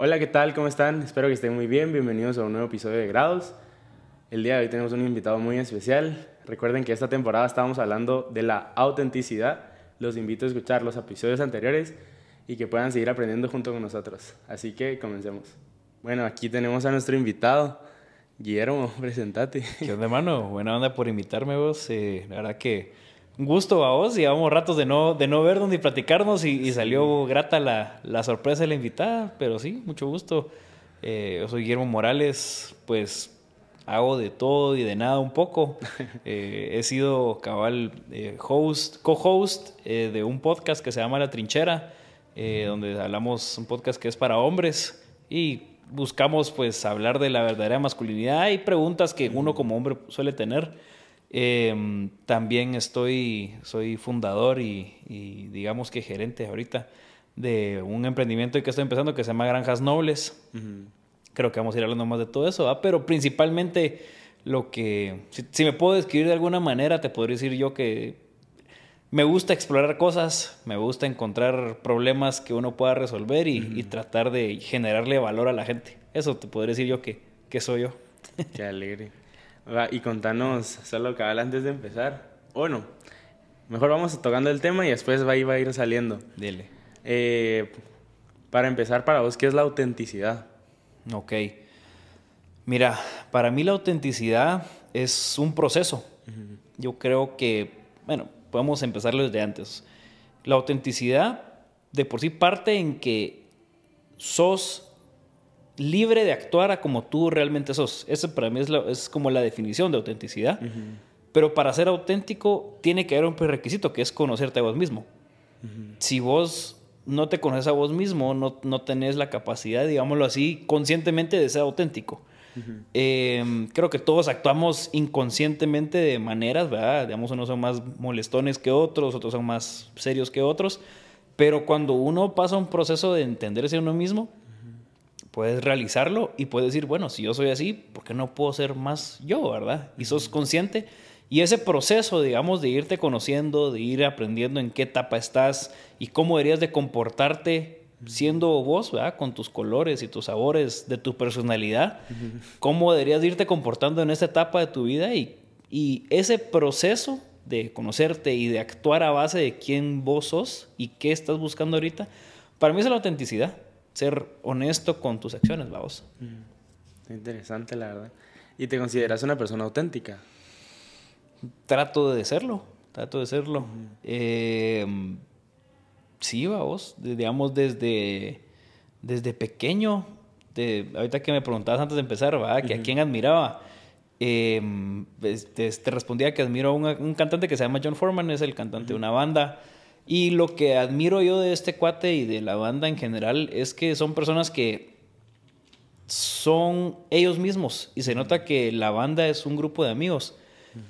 Hola, ¿qué tal? ¿Cómo están? Espero que estén muy bien. Bienvenidos a un nuevo episodio de Grados. El día de hoy tenemos un invitado muy especial. Recuerden que esta temporada estábamos hablando de la autenticidad. Los invito a escuchar los episodios anteriores y que puedan seguir aprendiendo junto con nosotros. Así que comencemos. Bueno, aquí tenemos a nuestro invitado. Guillermo, presentate. ¿Qué onda, hermano? Buena onda por invitarme vos. Eh, la verdad que gusto a vos. Llevamos ratos de no, de no vernos ni platicarnos y, salió grata la, la, sorpresa de la invitada. Pero sí, mucho gusto. Eh, yo soy Guillermo Morales, pues hago de todo y de nada un poco. Eh, he sido cabal host, co-host de un podcast que se llama La Trinchera, donde hablamos un podcast que es para hombres y buscamos pues hablar de la verdadera masculinidad y preguntas que uno como hombre suele tener. Em, también estoy, soy fundador y, digamos que gerente ahorita de un emprendimiento que estoy empezando que se llama Granjas Nobles. Creo que vamos a ir hablando más de todo eso, pero principalmente lo que, si, me puedo describir de alguna manera, te podría decir yo que me gusta explorar cosas, me gusta encontrar problemas que uno pueda resolver y, tratar de generarle valor a la gente. Eso te podría decir yo que, que soy yo. Qué alegre. Y contanos, solo cabal antes de empezar. Bueno, mejor vamos tocando el tema y después va, va a ir saliendo. Dile. Eh, para empezar, para vos, ¿qué es la autenticidad? Ok. Mira, para mí la autenticidad es un proceso. Yo creo que, bueno, podemos empezarlo desde antes. La autenticidad de por sí parte en que sos libre de actuar a como tú realmente sos. Esa para mí es, es como la definición de autenticidad. Pero para ser auténtico tiene que haber un prerequisito que es conocerte a vos mismo. Si vos no te conoces a vos mismo, no, no tenés la capacidad, digámoslo así, conscientemente de ser auténtico. Em, creo que todos actuamos inconscientemente de maneras, ¿verdad? Digamos, unos son más molestones que otros, otros son más serios que otros, pero cuando uno pasa un proceso de entenderse a uno mismo, puedes realizarlo y puedes decir, bueno, si yo soy así, ¿por qué no puedo ser más yo, verdad? Y sos consciente. Y ese proceso, digamos, de irte conociendo, de ir aprendiendo en qué etapa estás y cómo deberías de comportarte siendo vos, ¿verdad? Con tus colores y tus sabores de tu personalidad, cómo deberías irte comportando en esta etapa de tu vida y, y ese proceso de conocerte y de actuar a base de quién vos sos y qué estás buscando ahorita, para mí es la autenticidad, ser honesto con tus acciones, vamos. Interesante, la verdad. ¿Y te consideras una persona auténtica? Trato de serlo, trato de serlo. eh, sí, vos, digamos, desde, desde pequeño, de, ahorita que me preguntabas antes de empezar, ¿va? que a quién admiraba. Em, este, te, respondía que admiro a un, cantante que se llama John Foreman, es el cantante de una banda. Y lo que admiro yo de este cuate y de la banda en general es que son personas que son ellos mismos y se nota que la banda es un grupo de amigos.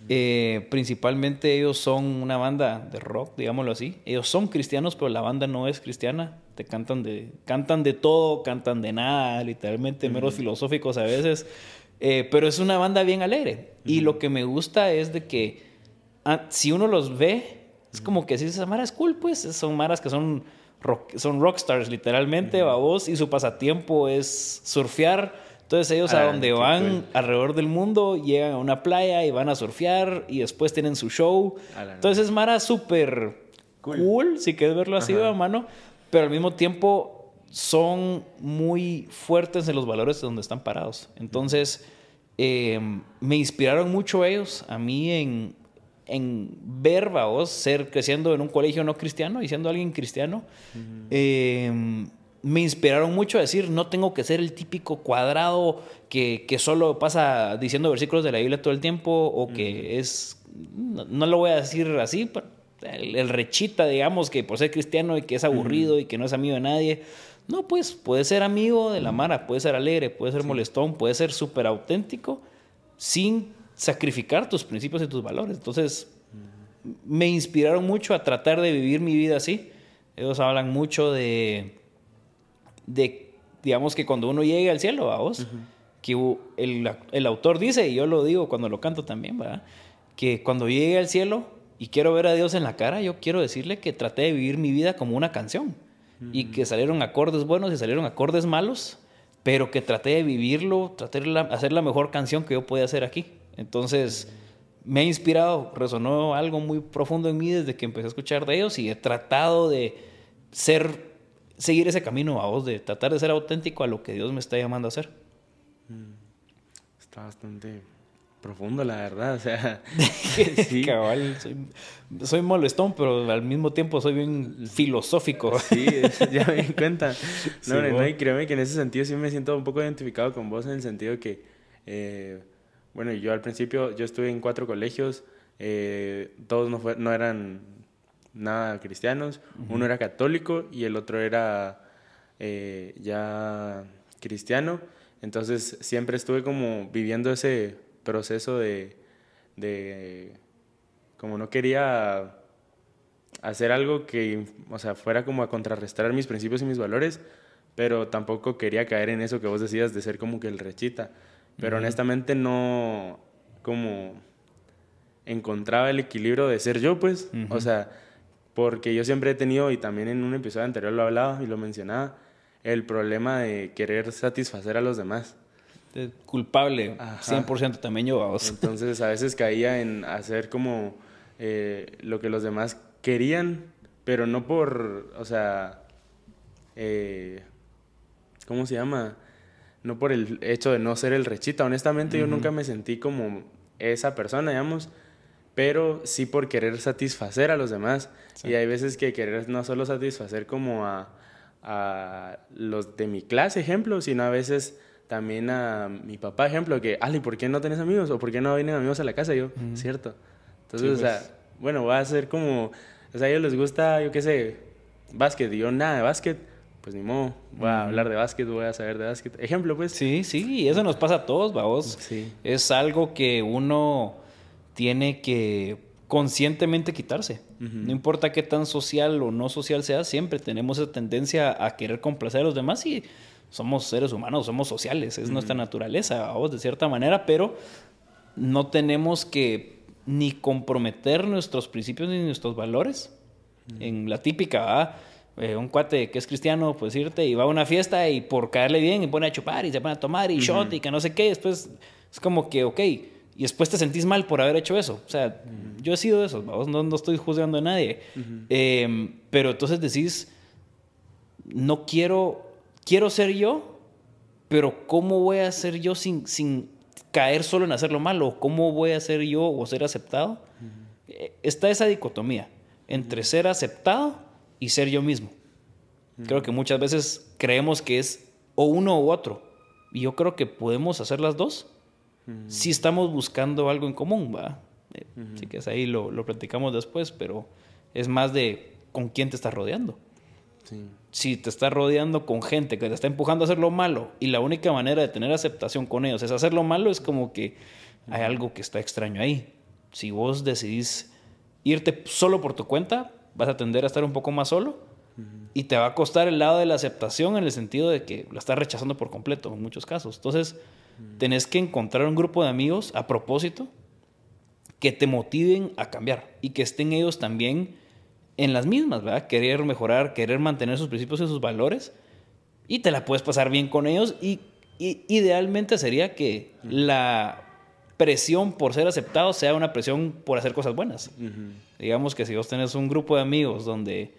Eh, principalmente ellos son una banda de rock, digámoslo así. Ellos son cristianos, pero la banda no es cristiana. Te cantan de, cantan de todo, cantan de nada, literalmente meros filosóficos a veces. Eh, pero es una banda bien alegre. Y lo que me gusta es de que ah, si uno los ve, es como que si esa Mara es cool, pues son Maras que son, rock, son rockstars, literalmente, babos, y su pasatiempo es surfear entonces ellos a ah, donde van alrededor del mundo llegan a una playa y van a surfear y después tienen su show. Entonces es Mara súper cool. si quieres verlo así, a mano, pero al mismo tiempo son muy fuertes en los valores donde están parados. Entonces em, me inspiraron mucho ellos a mí en, en ver, vos, ser creciendo en un colegio no cristiano y siendo alguien cristiano me inspiraron mucho a decir, no tengo que ser el típico cuadrado que, que solo pasa diciendo versículos de la Biblia todo el tiempo o que es, no, lo voy a decir así, el, rechita, digamos, que por ser cristiano y que es aburrido y que no es amigo de nadie. No, pues puede ser amigo de la Mara, puede ser alegre, puede ser molestón, puede ser súper auténtico sin sacrificar tus principios y tus valores. Entonces, me inspiraron mucho a tratar de vivir mi vida así. Ellos hablan mucho de de, digamos que cuando uno llegue al cielo, vos, que el, el, autor dice, y yo lo digo cuando lo canto también, ¿verdad? que cuando llegue al cielo y quiero ver a Dios en la cara, yo quiero decirle que traté de vivir mi vida como una canción. y que salieron acordes buenos y salieron acordes malos, pero que traté de vivirlo, traté de hacer la mejor canción que yo podía hacer aquí. Entonces, me ha inspirado, resonó algo muy profundo en mí desde que empecé a escuchar de ellos y he tratado de ser, seguir ese camino a vos, de tratar de ser auténtico a lo que Dios me está llamando a hacer. Mm. Está bastante profundo, la verdad. O sea, sí. Cabal, soy, molestón, pero al mismo tiempo soy bien filosófico. Sí, ya me di cuenta. No, no, y créeme que en ese sentido sí me siento un poco identificado con vos en el sentido que, eh, bueno, yo al principio, yo estuve en cuatro colegios, eh, todos no, no eran nada cristianos, uno era católico y el otro era eh, ya cristiano. Entonces siempre estuve como viviendo ese proceso de, de como no quería hacer algo que, o sea, fuera como a contrarrestar mis principios y mis valores, pero tampoco quería caer en eso que vos decías de ser como que el rechita. Pero honestamente no como encontraba el equilibrio de ser yo, pues, o sea, porque yo siempre he tenido, y también en un episodio anterior lo hablaba y lo mencionaba, el problema de querer satisfacer a los demás culpable, 100% también yo. Vamos. Entonces a veces caía en hacer como eh, lo que los demás querían, pero no por, o sea, eh, ¿cómo se llama? No por el hecho de no ser el rechita. Honestamente yo nunca me sentí como esa persona, digamos, pero sí por querer satisfacer a los demás. Y hay veces que querer no solo satisfacer como a, a los de mi clase, ejemplo, sino a veces también a mi papá, ejemplo, que, Ali, ¿por qué no tenés amigos? ¿O por qué no vienen amigos a la casa? yo, cierto. Entonces, o sea, pues. bueno, voy a hacer como, o sea, a ellos les gusta, yo qué sé, básquet, y yo nada de básquet, pues ni modo, voy a hablar de básquet, voy a saber de básquet. Ejemplo, pues. Sí, sí, y eso nos pasa a todos, vamos. Sí. Es algo que uno tiene que conscientemente quitarse. No importa qué tan social o no social sea, siempre tenemos esa tendencia a querer complacer a los demás y somos seres humanos, somos sociales, es nuestra naturaleza, vamos, de cierta manera, pero no tenemos que ni comprometer nuestros principios ni nuestros valores. En la típica, eh, un cuate que es cristiano, pues irte y va a una fiesta y por caerle bien y pone a chupar y se pone a tomar y shot y que no sé qué, después es como que, ok, y después te sentís mal por haber hecho eso. O sea, yo he sido de esos, no, no estoy juzgando a nadie. Em, pero entonces decís, no quiero quiero ser yo, pero ¿cómo voy a ser yo sin, sin caer solo en hacer lo malo? ¿Cómo voy a ser yo o ser aceptado? Eh, está esa dicotomía entre ser aceptado y ser yo mismo. Creo que muchas veces creemos que es o uno u otro. Y yo creo que podemos hacer las dos si estamos buscando algo en común, ¿va? Eh, así que es ahí lo, lo platicamos después, pero es más de con quién te estás rodeando. Sí si te estás rodeando con gente que te está empujando a hacer lo malo y la única manera de tener aceptación con ellos es hacer lo malo, es como que hay algo que está extraño ahí. Si vos decidís irte solo por tu cuenta, vas a tender a estar un poco más solo y te va a costar el lado de la aceptación en el sentido de que la estás rechazando por completo en muchos casos. Entonces, tenés que encontrar un grupo de amigos a propósito que te motiven a cambiar y que estén ellos también en las mismas, ¿verdad? Querer mejorar, querer mantener sus principios y sus valores y te la puedes pasar bien con ellos y, idealmente sería que la presión por ser aceptado sea una presión por hacer cosas buenas. Digamos que si vos tenés un grupo de amigos donde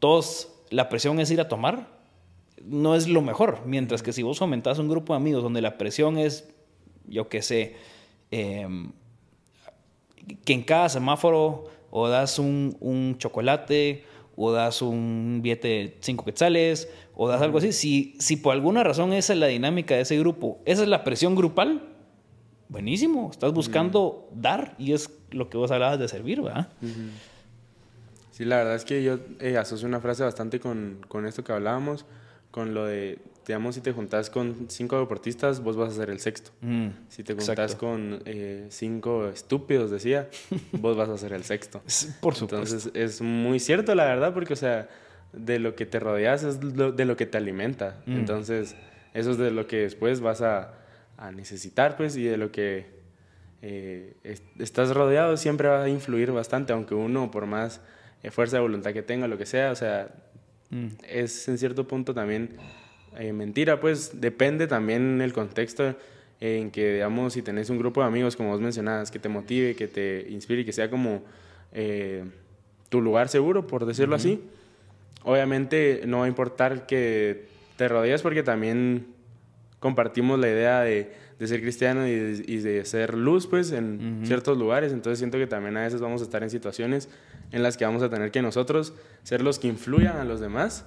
todos la presión es ir a tomar, no es lo mejor. Mientras que si vos fomentás un grupo de amigos donde la presión es, yo qué sé, em, que en cada semáforo o das un, un chocolate, o das un billete de 5 quetzales, o das algo así. Si, si por alguna razón esa es la dinámica de ese grupo, esa es la presión grupal, buenísimo. Estás buscando dar y es lo que vos hablabas de servir, ¿verdad? Sí, la verdad es que yo eh, asocio una frase bastante con, con esto que hablábamos, con lo de digamos, si te juntas con cinco deportistas, vos vas a ser el sexto. Mm, si te juntas con eh, cinco estúpidos, decía, vos vas a ser el sexto. Por supuesto. Entonces, es muy cierto, la verdad, porque, o sea, de lo que te rodeas es de lo que te alimenta. Mm. Entonces, eso es de lo que después vas a, a necesitar, pues, y de lo que eh, estás rodeado siempre va a influir bastante, aunque uno, por más fuerza de voluntad que tenga, lo que sea, o sea, mm. es en cierto punto también eh, mentira, pues depende también el contexto en que, digamos, si tenés un grupo de amigos, como vos mencionabas, que te motive, que te inspire, que sea como eh, tu lugar seguro, por decirlo así, obviamente no va a importar que te rodees porque también compartimos la idea de, de ser cristiano y de, ser luz, pues, en ciertos lugares. Entonces siento que también a veces vamos a estar en situaciones en las que vamos a tener que nosotros ser los que influyan a los demás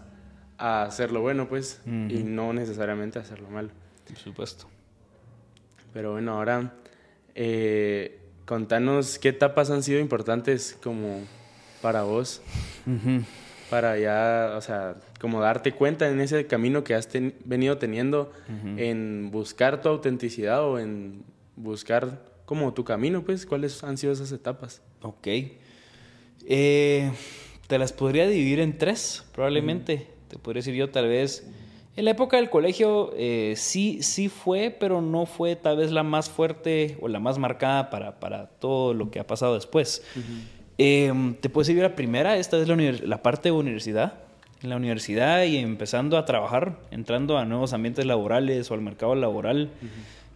a hacer lo bueno, pues, y no necesariamente hacer lo malo. Por supuesto. Pero bueno, ahora eh, contanos qué etapas han sido importantes como para vos, para ya, o sea, como darte cuenta en ese camino que has venido teniendo en buscar tu autenticidad o en buscar como tu camino, pues, ¿cuáles han sido esas etapas? Ok. Eh, te las podría dividir en tres, probablemente. Te podría decir yo tal vez... En la época del colegio eh, sí, sí fue, pero no fue tal vez la más fuerte o la más marcada para, para todo lo que ha pasado después. Em, te puedes decir la primera, esta es la, la parte de universidad. En la universidad y empezando a trabajar, entrando a nuevos ambientes laborales o al mercado laboral.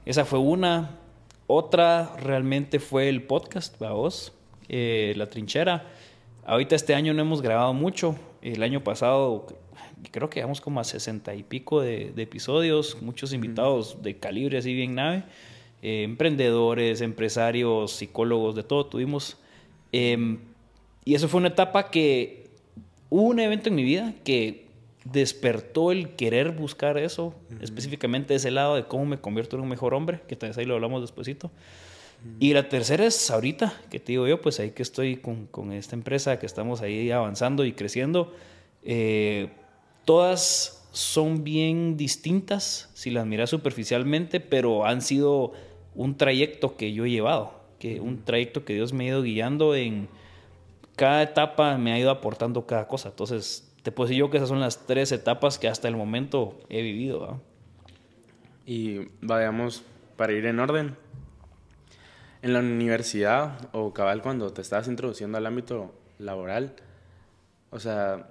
Esa fue una. Otra realmente fue el podcast, para vos, eh, La Trinchera. Ahorita este año no hemos grabado mucho. El año pasado creo que vamos como a sesenta y pico de, episodios, muchos invitados de calibre así bien nave, eh, emprendedores, empresarios, psicólogos, de todo tuvimos. Em, y eso fue una etapa que hubo un evento en mi vida que despertó el querer buscar eso, específicamente ese lado de cómo me convierto en un mejor hombre, que tal vez ahí lo hablamos despuesito. Y la tercera es ahorita, que te digo yo, pues ahí que estoy con, con esta empresa, que estamos ahí avanzando y creciendo. Eh, todas son bien distintas si las miras superficialmente, pero han sido un trayecto que yo he llevado, que un trayecto que Dios me ha ido guiando en cada etapa me ha ido aportando cada cosa. Entonces, te puedo decir yo que esas son las tres etapas que hasta el momento he vivido. Y vayamos para ir en orden. En la universidad o cabal cuando te estabas introduciendo al ámbito laboral, o sea,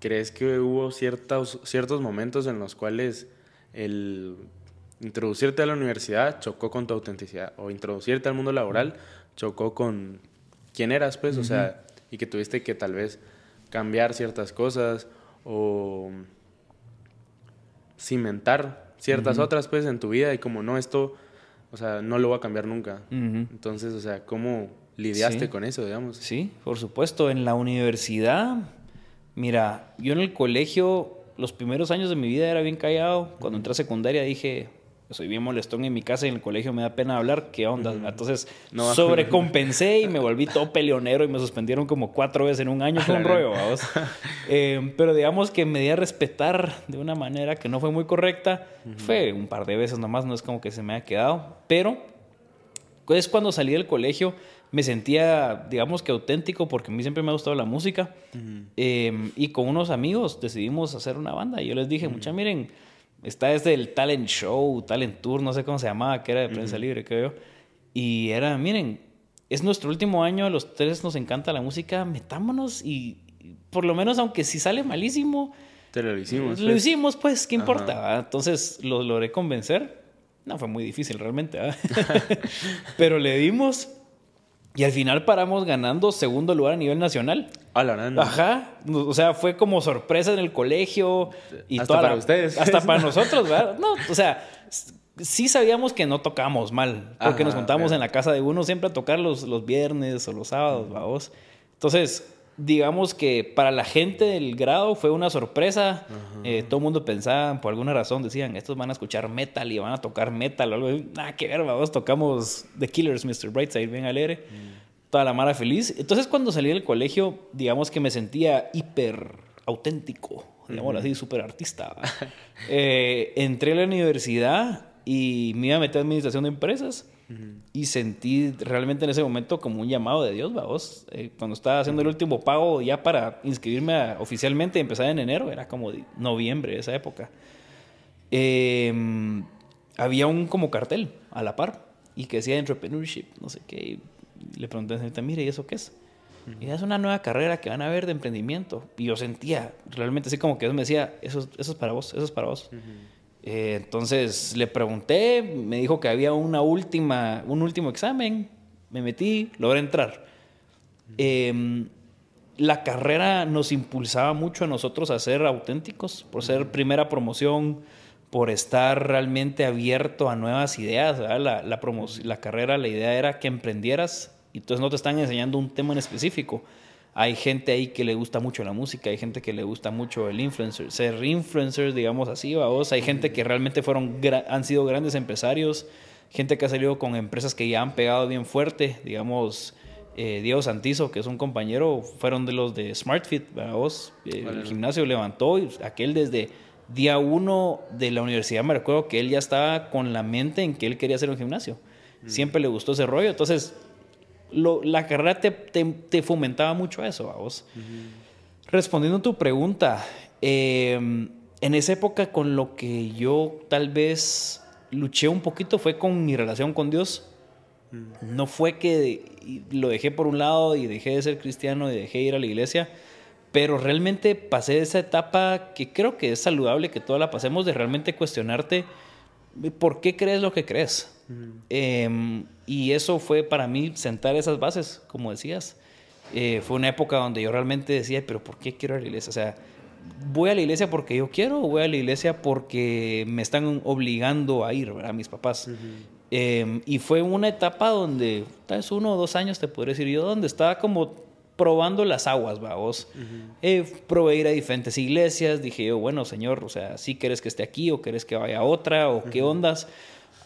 ¿Crees que hubo ciertos, ciertos momentos en los cuales el introducirte a la universidad chocó con tu autenticidad o introducirte al mundo laboral chocó con quién eras, pues, o sea, y que tuviste que tal vez cambiar ciertas cosas o cimentar ciertas otras, pues, en tu vida y como no, esto, o sea, no lo voy a cambiar nunca. Entonces, o sea, ¿cómo lidiaste con eso, digamos? Sí, por supuesto, en la universidad Mira, yo en el colegio, los primeros años de mi vida era bien callado. Cuando entré a secundaria dije, soy bien molestón en mi casa y en el colegio me da pena hablar, ¿qué onda? Entonces sobrecompensé y me volví todo peleonero y me suspendieron como cuatro veces en un año con un rollo, vamos. Eh, pero digamos que me di a respetar de una manera que no fue muy correcta. Fue un par de veces nomás, no es como que se me haya quedado. Pero es cuando salí del colegio me sentía, digamos que auténtico, porque a mí siempre me ha gustado la música. Em, y con unos amigos decidimos hacer una banda. Y yo les dije, mucha, miren, está desde el Talent Show, Talent Tour, no sé cómo se llamaba, que era de prensa libre, creo. Y era, miren, es nuestro último año, a los tres nos encanta la música, metámonos y por lo menos, aunque si sale malísimo, Te lo hicimos. Lo pues. hicimos, pues, ¿qué importa? Entonces lo logré convencer. No fue muy difícil realmente, pero le dimos y al final paramos ganando segundo lugar a nivel nacional. A la Ajá. O sea, fue como sorpresa en el colegio. Y hasta para ustedes. Hasta para nosotros, ¿verdad? No, o sea, sí sabíamos que no tocábamos mal. Porque nos juntábamos en la casa de uno siempre a tocar los, los viernes o los sábados, vamos. Entonces, digamos que para la gente del grado fue una sorpresa. Eh, todo el mundo pensaba, por alguna razón, decían, estos van a escuchar metal y van a tocar metal o algo. Nada que ver, vamos, tocamos The Killers, Mr. Brightside, bien alegre. Mm. Toda la mara feliz. Entonces, cuando salí del colegio, digamos que me sentía hiper auténtico, digamos así, súper artista. Eh, entré a la universidad y me iba a meter en administración de empresas. Y sentí realmente en ese momento como un llamado de Dios, vos. Eh, cuando estaba haciendo el último pago ya para inscribirme oficialmente empezar en enero, era como noviembre de esa época. Em, había un como cartel a la par y que decía entrepreneurship, no sé qué. Le pregunté a la mire, ¿y eso qué es? Y es una nueva carrera que van a ver de emprendimiento. Y yo sentía realmente así como que Dios me decía, eso, eso es para vos, eso es para vos. Eh, entonces le pregunté, me dijo que había una última, un último examen, me metí, logré entrar. Em, la carrera nos impulsaba mucho a nosotros a ser auténticos, por ser primera promoción, por estar realmente abierto a nuevas ideas. La, la, la carrera, la idea era que emprendieras y entonces no te están enseñando un tema en específico. Hay gente ahí que le gusta mucho la música, hay gente que le gusta mucho el influencer, ser influencers, digamos así, vos. Hay gente que realmente fueron, han sido grandes empresarios, gente que ha salido con empresas que ya han pegado bien fuerte, digamos, eh, Diego Santizo, que es un compañero, fueron de los de SmartFit, vos. el gimnasio levantó y aquel desde día uno de la universidad me recuerdo que él ya estaba con la mente en que él quería hacer un gimnasio. Siempre le gustó ese rollo, entonces la carrera te, fomentaba mucho eso, a vos. Respondiendo a tu pregunta, em, en esa época con lo que yo tal vez luché un poquito fue con mi relación con Dios. No fue que lo dejé por un lado y dejé de ser cristiano y dejé de ir a la iglesia, pero realmente pasé esa etapa que creo que es saludable que toda la pasemos de realmente cuestionarte por qué crees lo que crees. Em, y eso fue para mí sentar esas bases, como decías. Eh, fue una época donde yo realmente decía, pero ¿por qué quiero ir a la iglesia? O sea, ¿voy a la iglesia porque yo quiero o voy a la iglesia porque me están obligando a ir, a mis papás? Em, y fue una etapa donde, tal vez uno o dos años te podría decir yo, donde estaba como probando las aguas, vamos. Eh, probé ir a diferentes iglesias, dije yo, bueno, Señor, o sea, si ¿sí quieres que esté aquí o quieres que vaya a otra o qué ondas?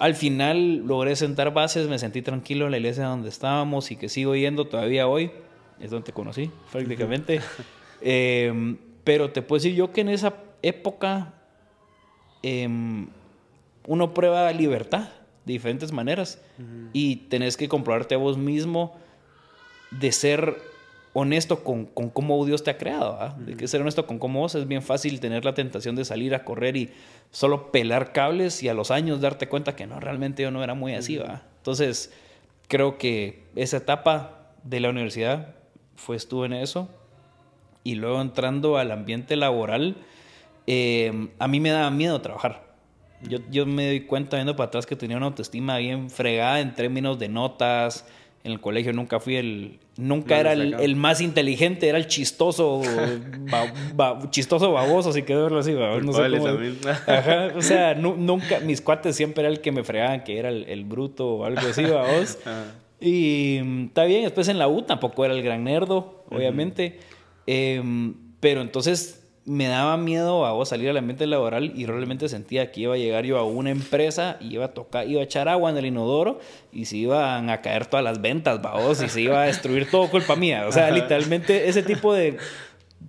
Al final logré sentar bases, me sentí tranquilo en la iglesia donde estábamos y que sigo yendo todavía hoy. Es donde te conocí, prácticamente. Em, pero te puedo decir yo que en esa época em, uno prueba libertad de diferentes maneras y tenés que comprobarte a vos mismo de ser honesto con, con, cómo Dios te ha creado. ¿ah? De que ser honesto con cómo vos es bien fácil tener la tentación de salir a correr y solo pelar cables y a los años darte cuenta que no, realmente yo no era muy así. Entonces, creo que esa etapa de la universidad fue, estuve en eso. Y luego entrando al ambiente laboral, em, a mí me daba miedo trabajar. Yo, yo me doy cuenta viendo para atrás que tenía una autoestima bien fregada en términos de notas, en el colegio nunca fui el. Nunca era el, más inteligente, era el chistoso, chistoso baboso, si quiero verlo así. No sé ajá, o sea, nunca, mis cuates siempre era el que me fregaban, que era el, bruto o algo así, babos. y mm, está bien, después en la U tampoco era el gran nerdo, obviamente. Em, pero entonces me daba miedo a salir al ambiente laboral y realmente sentía que iba a llegar yo a una empresa y iba a tocar, iba a echar agua en el inodoro y se iban a caer todas las ventas, vos, y se iba a destruir todo culpa mía. O sea, literalmente ese tipo de,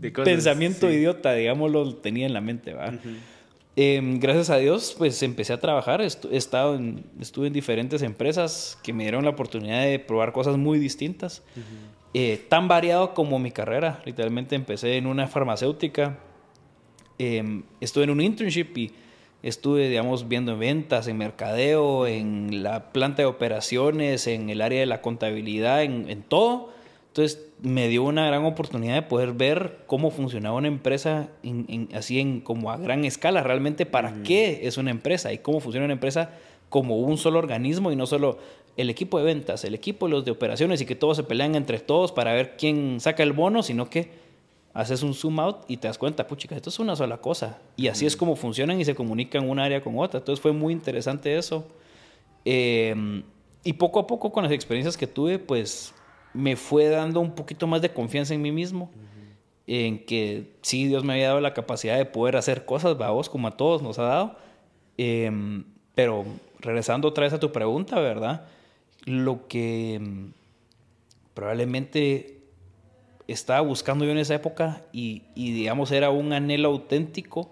pensamiento idiota, digamos, lo tenía en la mente, ¿va? Em, gracias a Dios, pues empecé a trabajar. he estado en, estuve en diferentes empresas que me dieron la oportunidad de probar cosas muy distintas. Eh, tan variado como mi carrera. Literalmente empecé en una farmacéutica, em, estuve en un internship y estuve, digamos, viendo ventas, en mercadeo, en la planta de operaciones, en el área de la contabilidad, en, todo. Entonces me dio una gran oportunidad de poder ver cómo funcionaba una empresa así en como a gran escala, realmente para qué es una empresa y cómo funciona una empresa como un solo organismo y no solo el equipo de ventas, el equipo de los de operaciones y que todos se pelean entre todos para ver quién saca el bono, sino que haces un zoom out y te das cuenta, puchica, esto es una sola cosa. Y así es como funcionan y se comunican una área con otra. Entonces fue muy interesante eso. Em, y poco a poco con las experiencias que tuve, pues me fue dando un poquito más de confianza en mí mismo. En que sí, Dios me había dado la capacidad de poder hacer cosas, vos, como a todos nos ha dado. Em, pero regresando otra vez a tu pregunta, ¿verdad? lo que mm, probablemente estaba buscando yo en esa época y, digamos era un anhelo auténtico,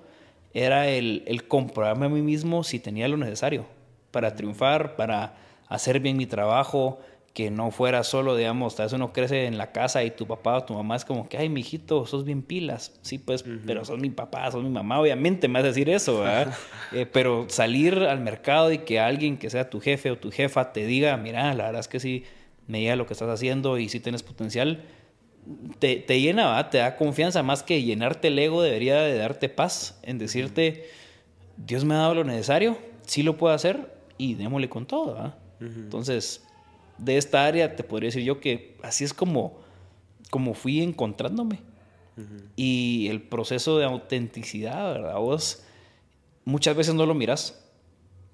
era el, el, comprobarme a mí mismo si tenía lo necesario para triunfar, para hacer bien mi trabajo, que no fuera solo, digamos, tal vez uno crece en la casa y tu papá o tu mamá es como que, ay, mijito, sos bien pilas. Sí, pues, pero sos mi papá, sos mi mamá, obviamente me vas a decir eso, ¿verdad? Eh, pero salir al mercado y que alguien que sea tu jefe o tu jefa te diga, mira, la verdad es que sí, me diga lo que estás haciendo y sí tienes potencial, te, te llena, ¿va? te da confianza, más que llenarte el ego, debería de darte paz en decirte, Dios me ha dado lo necesario, sí lo puedo hacer y démosle con todo. Entonces, de esta área te podría decir yo que así es como, como fui encontrándome. Y el proceso de autenticidad, ¿verdad? Vos muchas veces no lo miras,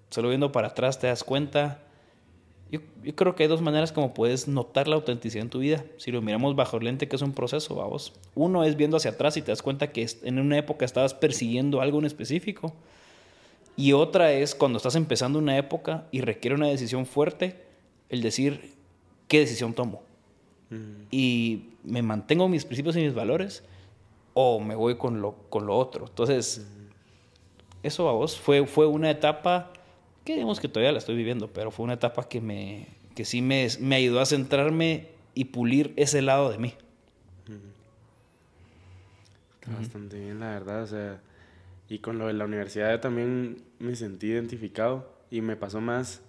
solo viendo para atrás te das cuenta yo, creo que hay dos maneras como puedes notar la autenticidad en tu vida. Si lo miramos bajo el lente, que es un proceso, vamos. Uno es viendo hacia atrás y te das cuenta que en una época estabas persiguiendo algo en específico. Y otra es cuando estás empezando una época y requiere una decisión fuerte, el decir, ¿qué decisión tomo? Mm. Y me mantengo mis principios y mis valores o me voy con lo, con lo otro. Entonces, mm. eso a vos fue, fue una etapa que digamos que todavía la estoy viviendo, pero fue una etapa que, me, que sí me, me ayudó a centrarme y pulir ese lado de mí. bastante bien, la verdad, o sea, y con lo de la universidad también me sentí identificado y me pasó más,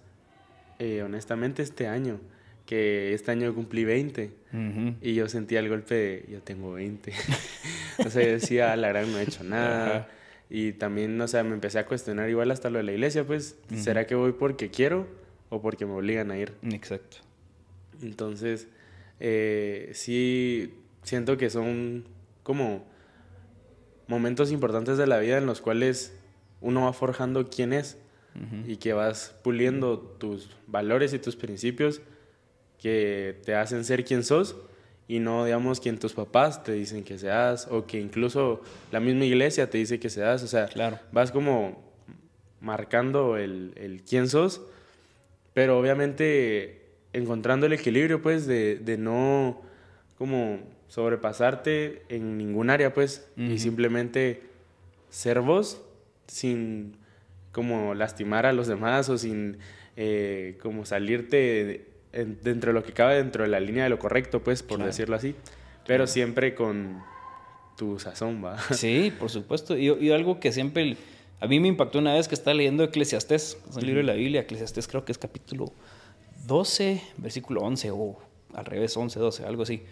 eh, honestamente, este año, que este año cumplí 20 y yo sentí el golpe de, yo tengo 20. o sea, yo decía, la verdad no he hecho nada. Y también, o sea, me empecé a cuestionar igual hasta lo de la iglesia, pues, ¿será que voy porque quiero o porque me obligan a ir? Exacto. Entonces, eh, sí, siento que son como momentos importantes de la vida en los cuales uno va forjando quién es y que vas puliendo tus valores y tus principios que te hacen ser quien sos y no, digamos, quien tus papás te dicen que seas o que incluso la misma iglesia te dice que seas. O sea, claro. vas como marcando el, el quién sos, pero obviamente encontrando el equilibrio, pues, de, de no como sobrepasarte en ningún área, pues, y simplemente ser vos sin como lastimar a los demás o sin eh, como salirte dentro de lo que cabe dentro de la línea de lo correcto, pues, por decirlo así. Pero siempre con tu sazón, ¿va? Sí, por supuesto. Y, algo que siempre a mí me impactó una vez que estaba leyendo Eclesiastés, es un libro de la Biblia, Eclesiastés creo que es capítulo 12, versículo 11 o al revés, 11, 12, algo así.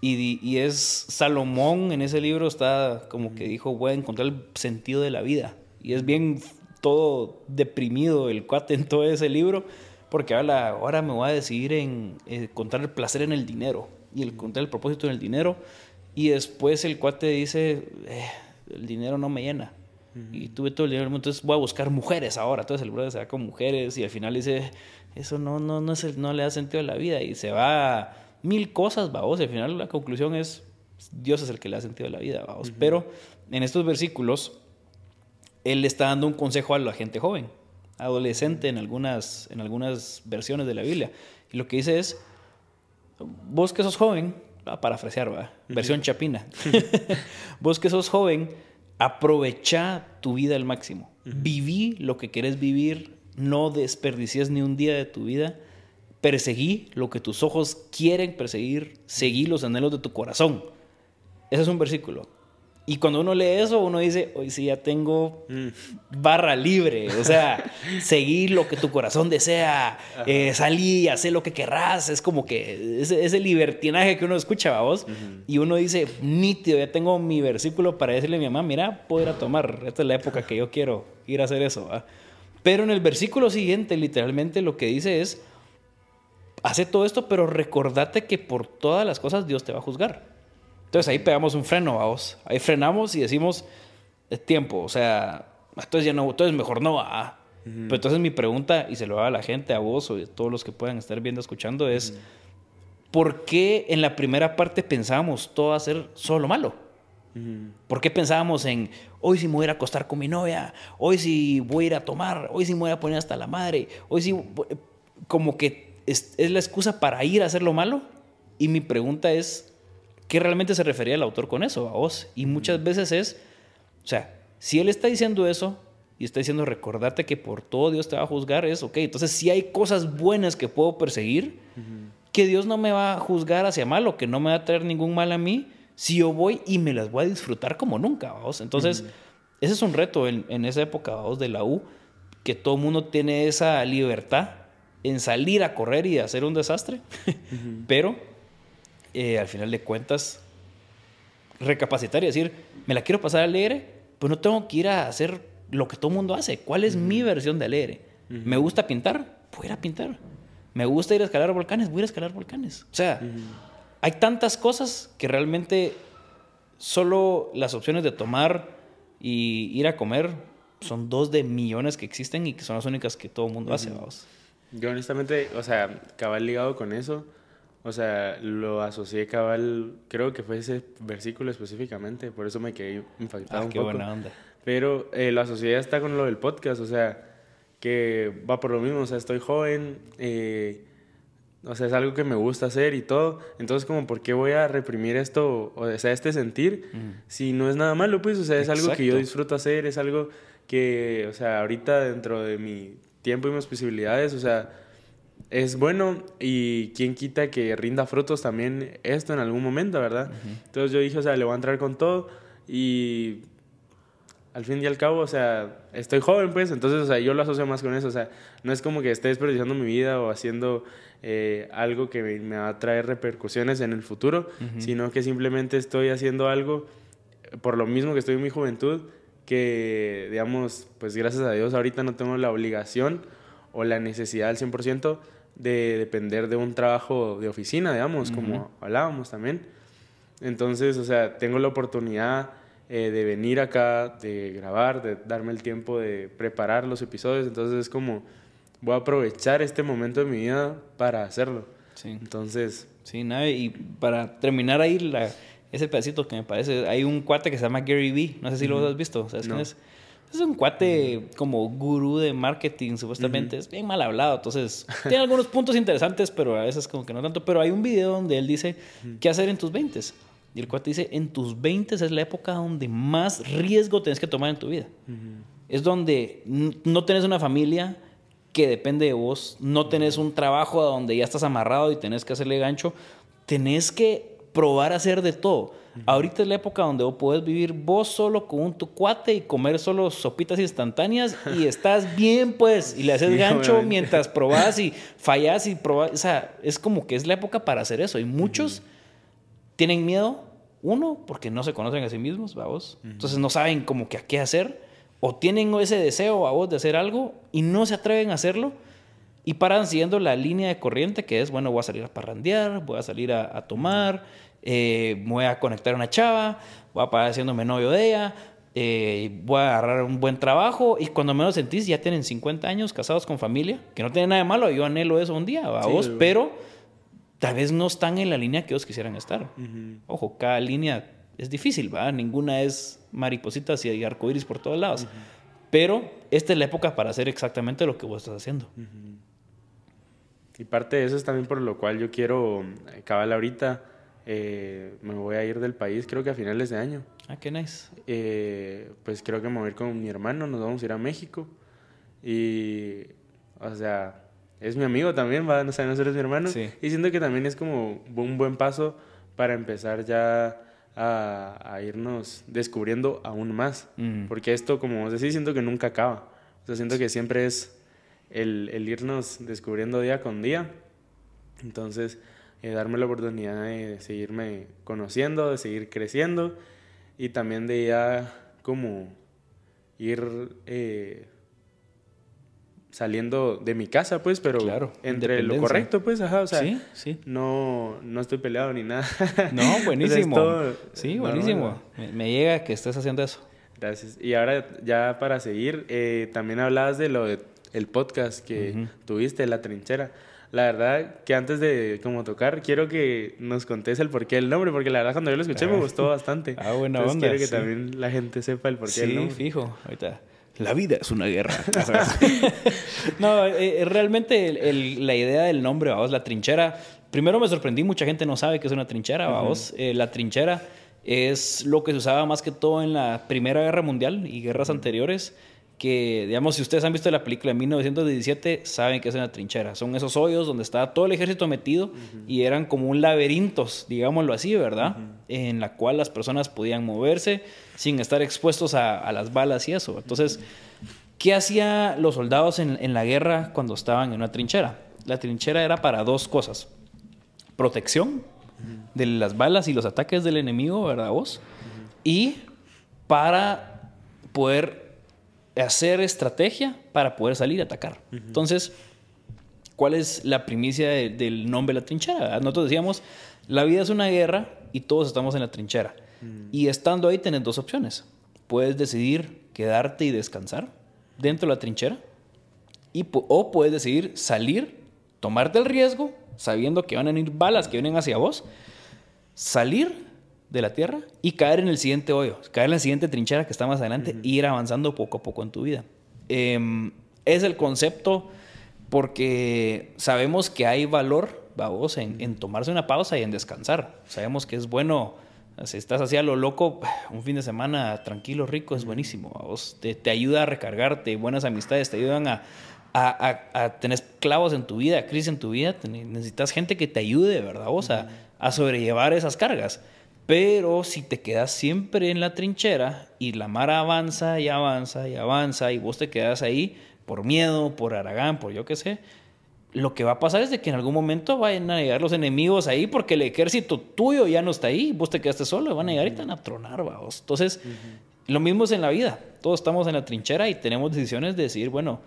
Y, y, es Salomón en ese libro está como que dijo, voy a encontrar el sentido de la vida. Y es bien todo deprimido el cuate en todo ese libro porque habla, ahora me voy a decidir en encontrar el placer en el dinero y el encontrar el propósito en el dinero. Y después el cuate dice, eh, el dinero no me llena. Y tuve todo el dinero, entonces voy a buscar mujeres ahora. Entonces el brother se va con mujeres y al final dice, eso no, no, no, es no le da sentido a la vida. Y se va a mil cosas, vamos. Y al final la conclusión es, Dios es el que le da sentido a la vida, vamos. Pero en estos versículos, él le está dando un consejo a la gente joven adolescente en algunas, en algunas versiones de la Biblia. Y lo que dice es, vos que sos joven, a parafrasear, ¿va? versión chapina, vos que sos joven, aprovecha tu vida al máximo. Viví lo que querés vivir, no desperdicies ni un día de tu vida. Perseguí lo que tus ojos quieren perseguir, seguí los anhelos de tu corazón. Ese es un versículo. Y cuando uno lee eso, uno dice, hoy sí ya tengo mm. barra libre. O sea, seguir lo que tu corazón desea, eh, salir y hacer lo que querrás. Es como que ese, ese libertinaje que uno escucha, vos. Y uno dice, nítido, ya tengo mi versículo para decirle a mi mamá, mira, puedo ir a tomar. Esta es la época que yo quiero ir a hacer eso. Pero en el versículo siguiente, literalmente lo que dice es, hace todo esto, pero recordate que por todas las cosas Dios te va a juzgar. Entonces ahí pegamos un freno, vamos. Ahí frenamos y decimos, es tiempo, o sea, entonces ya no, entonces mejor no va. Pero entonces mi pregunta, y se lo hago a la gente, a vos o a todos los que puedan estar viendo, escuchando, es, ¿por qué en la primera parte pensábamos todo hacer solo malo? ¿Por qué pensábamos en, hoy sí me voy a ir a acostar con mi novia, hoy sí voy a ir a tomar, hoy sí me voy a poner hasta la madre, hoy sí, como que es, es la excusa para ir a hacer lo malo? Y mi pregunta es, qué realmente se refería el autor con eso, a vos. Y muchas veces es, o sea, si él está diciendo eso y está diciendo recordate que por todo Dios te va a juzgar, es ok. Entonces, si hay cosas buenas que puedo perseguir, que Dios no me va a juzgar hacia mal o que no me va a traer ningún mal a mí, si yo voy y me las voy a disfrutar como nunca, vos. Entonces, ese es un reto en, en esa época, vos, de la U, que todo el mundo tiene esa libertad en salir a correr y hacer un desastre, pero eh, al final de cuentas, recapacitar y decir, me la quiero pasar alegre, pues no tengo que ir a hacer lo que todo el mundo hace. ¿Cuál es mi versión de alegre? ¿Me gusta pintar? Voy a ir a pintar. ¿Me gusta ir a escalar volcanes? Voy a ir a escalar volcanes. O sea, hay tantas cosas que realmente solo las opciones de tomar y ir a comer son dos de millones que existen y que son las únicas que todo el mundo hace, vamos. Yo honestamente, o sea, cabal ligado con eso, o sea, lo asocié cabal, creo que fue ese versículo específicamente, por eso me quedé impactado Ah, un qué poco. buena onda. Pero eh, lo asocié hasta con lo del podcast, o sea, que va por lo mismo, o sea, estoy joven, eh, o sea, es algo que me gusta hacer y todo, entonces como, ¿por qué voy a reprimir esto, o sea, este sentir, si no es nada malo, pues, o sea, es algo que yo Exacto. disfruto hacer, es algo que, o sea, ahorita dentro de mi tiempo y mis posibilidades, o sea, es bueno y quién quita que rinda frutos también esto en algún momento, ¿verdad? Entonces yo dije, o sea, le voy a entrar con todo y al fin y al cabo, o sea, estoy joven, pues, entonces, o sea, yo lo asocio más con eso, o sea, no es como que esté desperdiciando mi vida o haciendo eh, algo que me, me va a traer repercusiones en el futuro, sino que simplemente estoy haciendo algo por lo mismo que estoy en mi juventud, que, digamos, pues gracias a Dios ahorita no tengo la obligación o la necesidad al 100% de depender de un trabajo de oficina, digamos, como hablábamos también. Entonces, o sea, tengo la oportunidad eh, de venir acá, de grabar, de darme el tiempo de preparar los episodios. Entonces, es como, voy a aprovechar este momento de mi vida para hacerlo. Sí. Entonces, Sí, nada, y para terminar ahí la, ese pedacito que me parece, hay un cuate que se llama Gary Vee, no sé si lo has visto, ¿sabes quién No. es? Es un cuate como gurú de marketing, supuestamente, es bien mal hablado, entonces tiene algunos puntos interesantes, pero a veces como que no tanto, pero hay un video donde él dice, ¿qué hacer en tus 20? Y el cuate dice, en tus 20 es la época donde más riesgo tienes que tomar en tu vida. Es donde no tienes una familia que depende de vos, no tenés un trabajo a donde ya estás amarrado y tenés que hacerle gancho, tenés que probar a hacer de todo. Ahorita es la época donde vos podés vivir vos solo con un tu cuate y comer solo sopitas instantáneas y estás bien, pues, y le haces Sí, gancho obviamente. mientras probás y fallás y probás. O sea, es como que es la época para hacer eso. Y muchos tienen miedo, uno, porque no se conocen a sí mismos, vamos. Entonces no saben como que a qué hacer. O tienen ese deseo a vos de hacer algo y no se atreven a hacerlo. Y paran siguiendo la línea de corriente que es, bueno, voy a salir a parrandear, voy a salir a, a tomar, eh, voy a conectar a una chava, voy a parar haciéndome novio de ella, eh, voy a agarrar un buen trabajo y cuando menos sentís ya tienen 50 años casados con familia, que no tiene nada de malo, yo anhelo eso un día, ¿va Sí, vos, pero tal vez no están en la línea que ellos quisieran estar. Ojo, cada línea es difícil, ¿va? Ninguna es maripositas y arcoíris por todos lados. Pero esta es la época para hacer exactamente lo que vos estás haciendo. Y parte de eso es también por lo cual yo quiero, eh, cabal ahorita, eh, me voy a ir del país, creo que a finales de año. Ah, qué nice. Eh, pues creo que me voy a ir con mi hermano, nos vamos a ir a México. Y, o sea, es mi amigo también, va, no sé, no eres mi hermano. Sí. Y siento que también es como un buen paso para empezar ya a, a irnos descubriendo aún más. Mm. Porque esto, como vos decís, siento que nunca acaba. O sea, siento que siempre es el, el irnos descubriendo día con día. Entonces, eh, darme la oportunidad de seguirme conociendo, de seguir creciendo y también de ya como ir eh, saliendo de mi casa, pues, pero Claro, entre lo correcto, pues, ajá, o sea, sí, sí. no, no estoy peleado ni nada. No, buenísimo. todo sí, buenísimo. ¿no? Me, me llega que estés haciendo eso. Gracias. Y ahora ya para seguir, eh, también hablabas de lo de el podcast que tuviste, La Trinchera. La verdad que antes de como tocar, quiero que nos contes el porqué del nombre, porque la verdad cuando yo lo escuché me Ah. gustó bastante. Ah, buena Entonces onda, quiero que sí. también la gente sepa el porqué del Sí, nombre. fijo. Ahorita. La vida es una guerra. no, eh, realmente el- el- la idea del nombre, vamos, la trinchera. Primero me sorprendí, mucha gente no sabe qué es una trinchera, vamos. Eh, la trinchera es lo que se usaba más que todo en la Primera Guerra Mundial y guerras anteriores. Que, digamos, si ustedes han visto la película de 1917, saben que es una trinchera. Son esos hoyos donde estaba todo el ejército metido y eran como un laberintos, digámoslo así, ¿verdad? En la cual las personas podían moverse sin estar expuestos a, a las balas y eso. Entonces, ¿qué hacían los soldados en, en la guerra cuando estaban en una trinchera? La trinchera era para dos cosas. Protección de las balas y los ataques del enemigo, ¿verdad vos? Y para poder hacer estrategia para poder salir a atacar. Entonces, ¿cuál es la primicia del nombre de la trinchera? Nosotros decíamos, la vida es una guerra y todos estamos en la trinchera. Y estando ahí tenés dos opciones. Puedes decidir quedarte y descansar dentro de la trinchera y, o puedes decidir salir, tomarte el riesgo, sabiendo que van a venir balas que vienen hacia vos, salir de la tierra y caer en el siguiente hoyo, caer en la siguiente trinchera que está más adelante e ir avanzando poco a poco en tu vida. Em, es el concepto porque sabemos que hay valor, vamos, en, en, tomarse una pausa y en descansar. Sabemos que es bueno, si estás así a lo loco, un fin de semana tranquilo, rico, es buenísimo. Vos te, te, ayuda a recargarte, buenas amistades te ayudan a, a, a, tener clavos en tu vida, crisis en tu vida. necesitas gente que te ayude, ¿verdad? Vos a, a sobrellevar esas cargas. Pero si te quedas siempre en la trinchera y la mar avanza y avanza y avanza y vos te quedas ahí por miedo, por aragán, por yo qué sé, lo que va a pasar es de que en algún momento vayan a llegar los enemigos ahí porque el ejército tuyo ya no está ahí, vos te quedaste solo, van a llegar y te van a tronar, vamos. Entonces, lo mismo es en la vida. Todos estamos en la trinchera y tenemos decisiones de decir, bueno,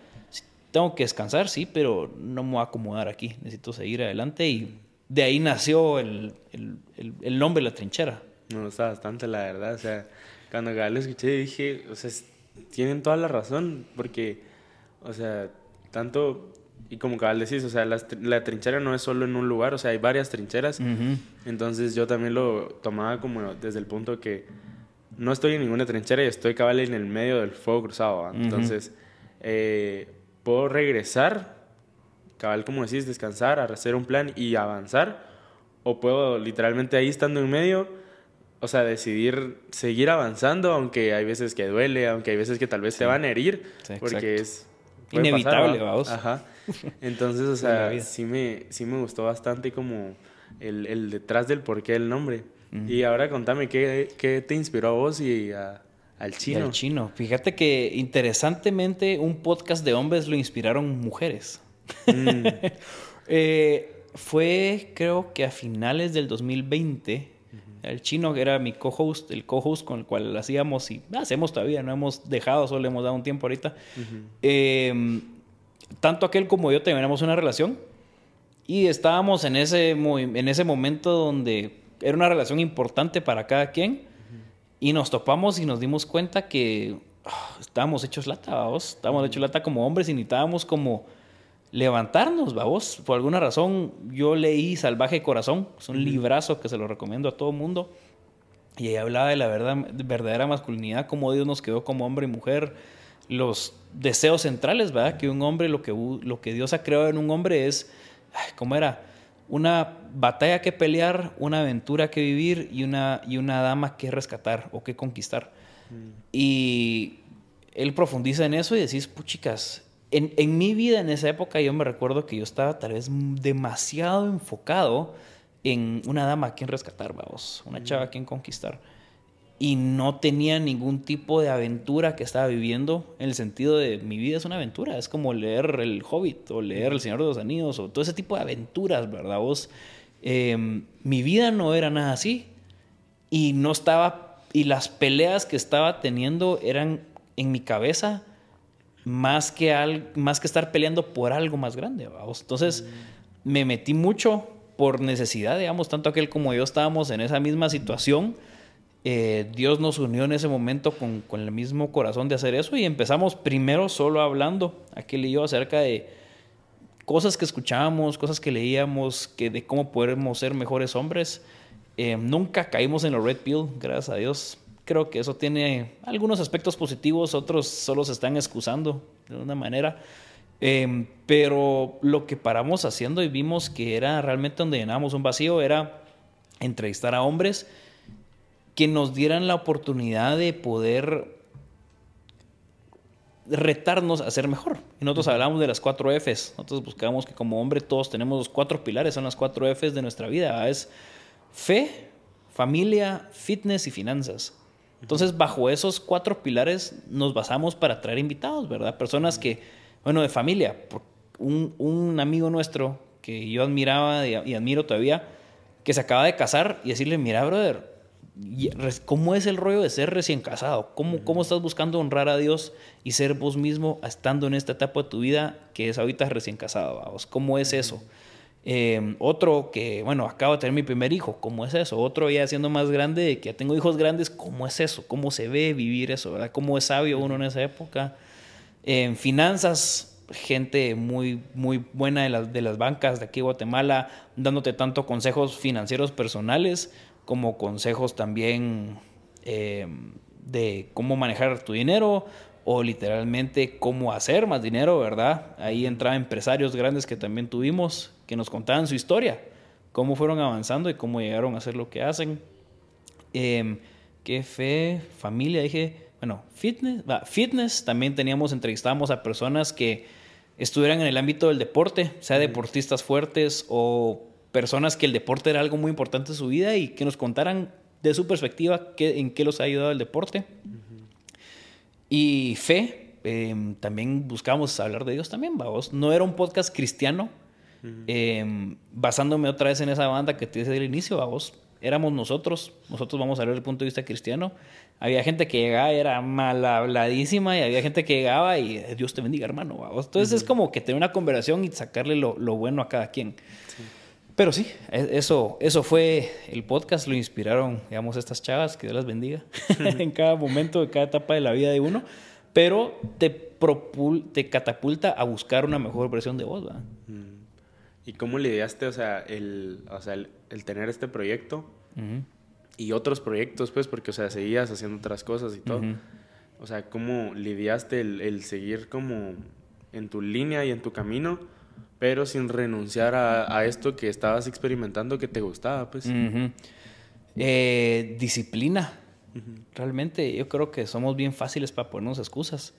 tengo que descansar, sí, pero no me voy a acomodar aquí, necesito seguir adelante y de ahí nació el, el, el, nombre La Trinchera. Me gusta bastante, la verdad. O sea, cuando lo escuché dije, o sea, tienen toda la razón, porque, o sea, tanto, y como cabal decís, o sea, la, la, trinchera no es solo en un lugar, o sea, hay varias trincheras. Entonces yo también lo tomaba como desde el punto que no estoy en ninguna trinchera y estoy cabal en el medio del fuego cruzado. Entonces, eh, puedo regresar cabal, como decís, descansar, hacer un plan y avanzar. O puedo literalmente ahí estando en medio, o sea, decidir seguir avanzando, aunque hay veces que duele, aunque hay veces que tal vez te van a herir, porque es... Inevitable, vamos. Ajá. Entonces, o sea, sí me, sí me gustó bastante como el, el detrás del porqué del nombre. Y ahora contame, ¿qué, ¿qué, te inspiró a vos y a, al chino? al chino. Fíjate que interesantemente un podcast de hombres lo inspiraron mujeres. Mm. Eh, fue, creo que a finales del 2020, el chino que era mi co-host, el co-host con el cual hacíamos y hacemos todavía, no hemos dejado, solo le hemos dado un tiempo ahorita. Em, tanto aquel como yo teníamos una relación y estábamos en ese, en ese momento donde era una relación importante para cada quien y nos topamos y nos dimos cuenta que ah, estábamos hechos lata, vamos, estábamos hechos lata como hombres y necesitábamos como levantarnos, vamos. Por alguna razón, yo leí Salvaje Corazón, es un librazo que se lo recomiendo a todo mundo. Y ahí hablaba de la verdad, verdadera masculinidad, cómo Dios nos quedó como hombre y mujer, los deseos centrales, ¿verdad? Que un hombre, lo que, lo que Dios ha creado en un hombre es, ¿cómo era? Una batalla que pelear, una aventura que vivir y una, y una dama que rescatar o que conquistar. Mm. Y él profundiza en eso y decís, puchicas, en, en, mi vida en esa época yo me recuerdo que yo estaba tal vez demasiado enfocado en una dama a quien rescatar, vamos, una chava a quien conquistar. Y no tenía ningún tipo de aventura que estaba viviendo en el sentido de mi vida es una aventura, es como leer El Hobbit o leer El Señor de los Anillos o todo ese tipo de aventuras, ¿verdad? Vos, em, mi vida no era nada así y no estaba, y las peleas que estaba teniendo eran en mi cabeza más que, al, más que estar peleando por algo más grande. Entonces me metí mucho por necesidad, digamos, tanto aquel como yo estábamos en esa misma situación. Eh, Dios nos unió en ese momento con, con, el mismo corazón de hacer eso y empezamos primero solo hablando, aquel y yo, acerca de cosas que escuchábamos, cosas que leíamos, que de cómo podemos ser mejores hombres. Eh, nunca caímos en lo red pill, gracias a Dios creo que eso tiene algunos aspectos positivos, otros solo se están excusando de una manera. Em, pero lo que paramos haciendo y vimos que era realmente donde llenábamos un vacío era entrevistar a hombres que nos dieran la oportunidad de poder retarnos a ser mejor. Y nosotros hablamos de las cuatro Fs. Nosotros buscamos que como hombre todos tenemos los cuatro pilares, son las cuatro Fs de nuestra vida. Es fe, familia, fitness y finanzas. Entonces, bajo esos cuatro pilares nos basamos para traer invitados, ¿verdad? Personas que, bueno, de familia. Un, un amigo nuestro que yo admiraba y admiro todavía, que se acaba de casar y decirle, mira, brother, ¿cómo es el rollo de ser recién casado? ¿Cómo, ¿Cómo estás buscando honrar a Dios y ser vos mismo estando en esta etapa de tu vida que es ahorita recién casado? Vamos? ¿Cómo es eso? Em, otro que, bueno, acabo de tener mi primer hijo, ¿cómo es eso? Otro ya siendo más grande, que ya tengo hijos grandes, ¿cómo es eso? ¿Cómo se ve vivir eso? ¿Cómo es sabio uno en esa época? En finanzas, gente muy, muy buena de las, de las bancas de aquí Guatemala, dándote tanto consejos financieros personales como consejos también em, de cómo manejar tu dinero o literalmente cómo hacer más dinero, ¿verdad? Ahí entraban empresarios grandes que también tuvimos, que nos contaban su historia, cómo fueron avanzando y cómo llegaron a hacer lo que hacen. Eh, qué fe, familia, dije, bueno, fitness, fitness, también teníamos, entrevistábamos a personas que estuvieran en el ámbito del deporte, sea deportistas fuertes o personas que el deporte era algo muy importante en su vida y que nos contaran de su perspectiva qué, en qué los ha ayudado el deporte. Y fe, em, también buscábamos hablar de Dios también, vamos. No era un podcast cristiano, Em, basándome otra vez en esa banda que te dije al inicio, vos éramos nosotros, nosotros vamos a ver el punto de vista cristiano. Había gente que llegaba y era mal habladísima y había gente que llegaba y eh, Dios te bendiga, hermano. ¿vos? Entonces es como que tener una conversación y sacarle lo, lo bueno a cada quien. Pero sí, e, eso, eso fue el podcast, lo inspiraron, digamos, estas chavas, que Dios las bendiga en cada momento, en cada etapa de la vida de uno, pero te, te catapulta a buscar una mejor versión de vos. ¿verdad? ¿Y cómo lidiaste, o sea, el, o sea, el, tener este proyecto y otros proyectos, pues, porque, o sea, seguías haciendo otras cosas y todo? O sea, ¿cómo lidiaste el, el, seguir como en tu línea y en tu camino, pero sin renunciar a, a esto que estabas experimentando que te gustaba, pues? Eh, disciplina. Realmente yo creo que somos bien fáciles para ponernos excusas.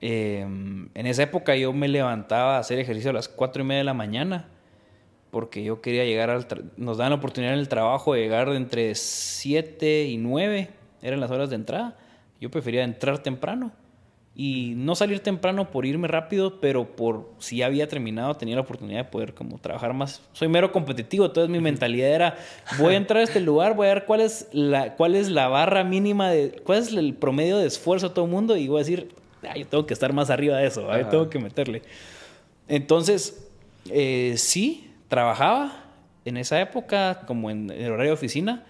Em, en esa época yo me levantaba a hacer ejercicio a las 4 y media de la mañana porque yo quería llegar al... Nos dan la oportunidad en el trabajo de llegar entre 7 y 9, eran las horas de entrada. Yo prefería entrar temprano y no salir temprano por irme rápido, pero por si ya había terminado tenía la oportunidad de poder como trabajar más. Soy mero competitivo, entonces mi mentalidad era, voy a entrar a este lugar, voy a ver cuál es la, cuál es la barra mínima, de, cuál es el promedio de esfuerzo de todo el mundo y voy a decir, yo tengo que estar más arriba de eso, yo tengo que meterle. Entonces, eh, sí, trabajaba en esa época como en el horario de oficina.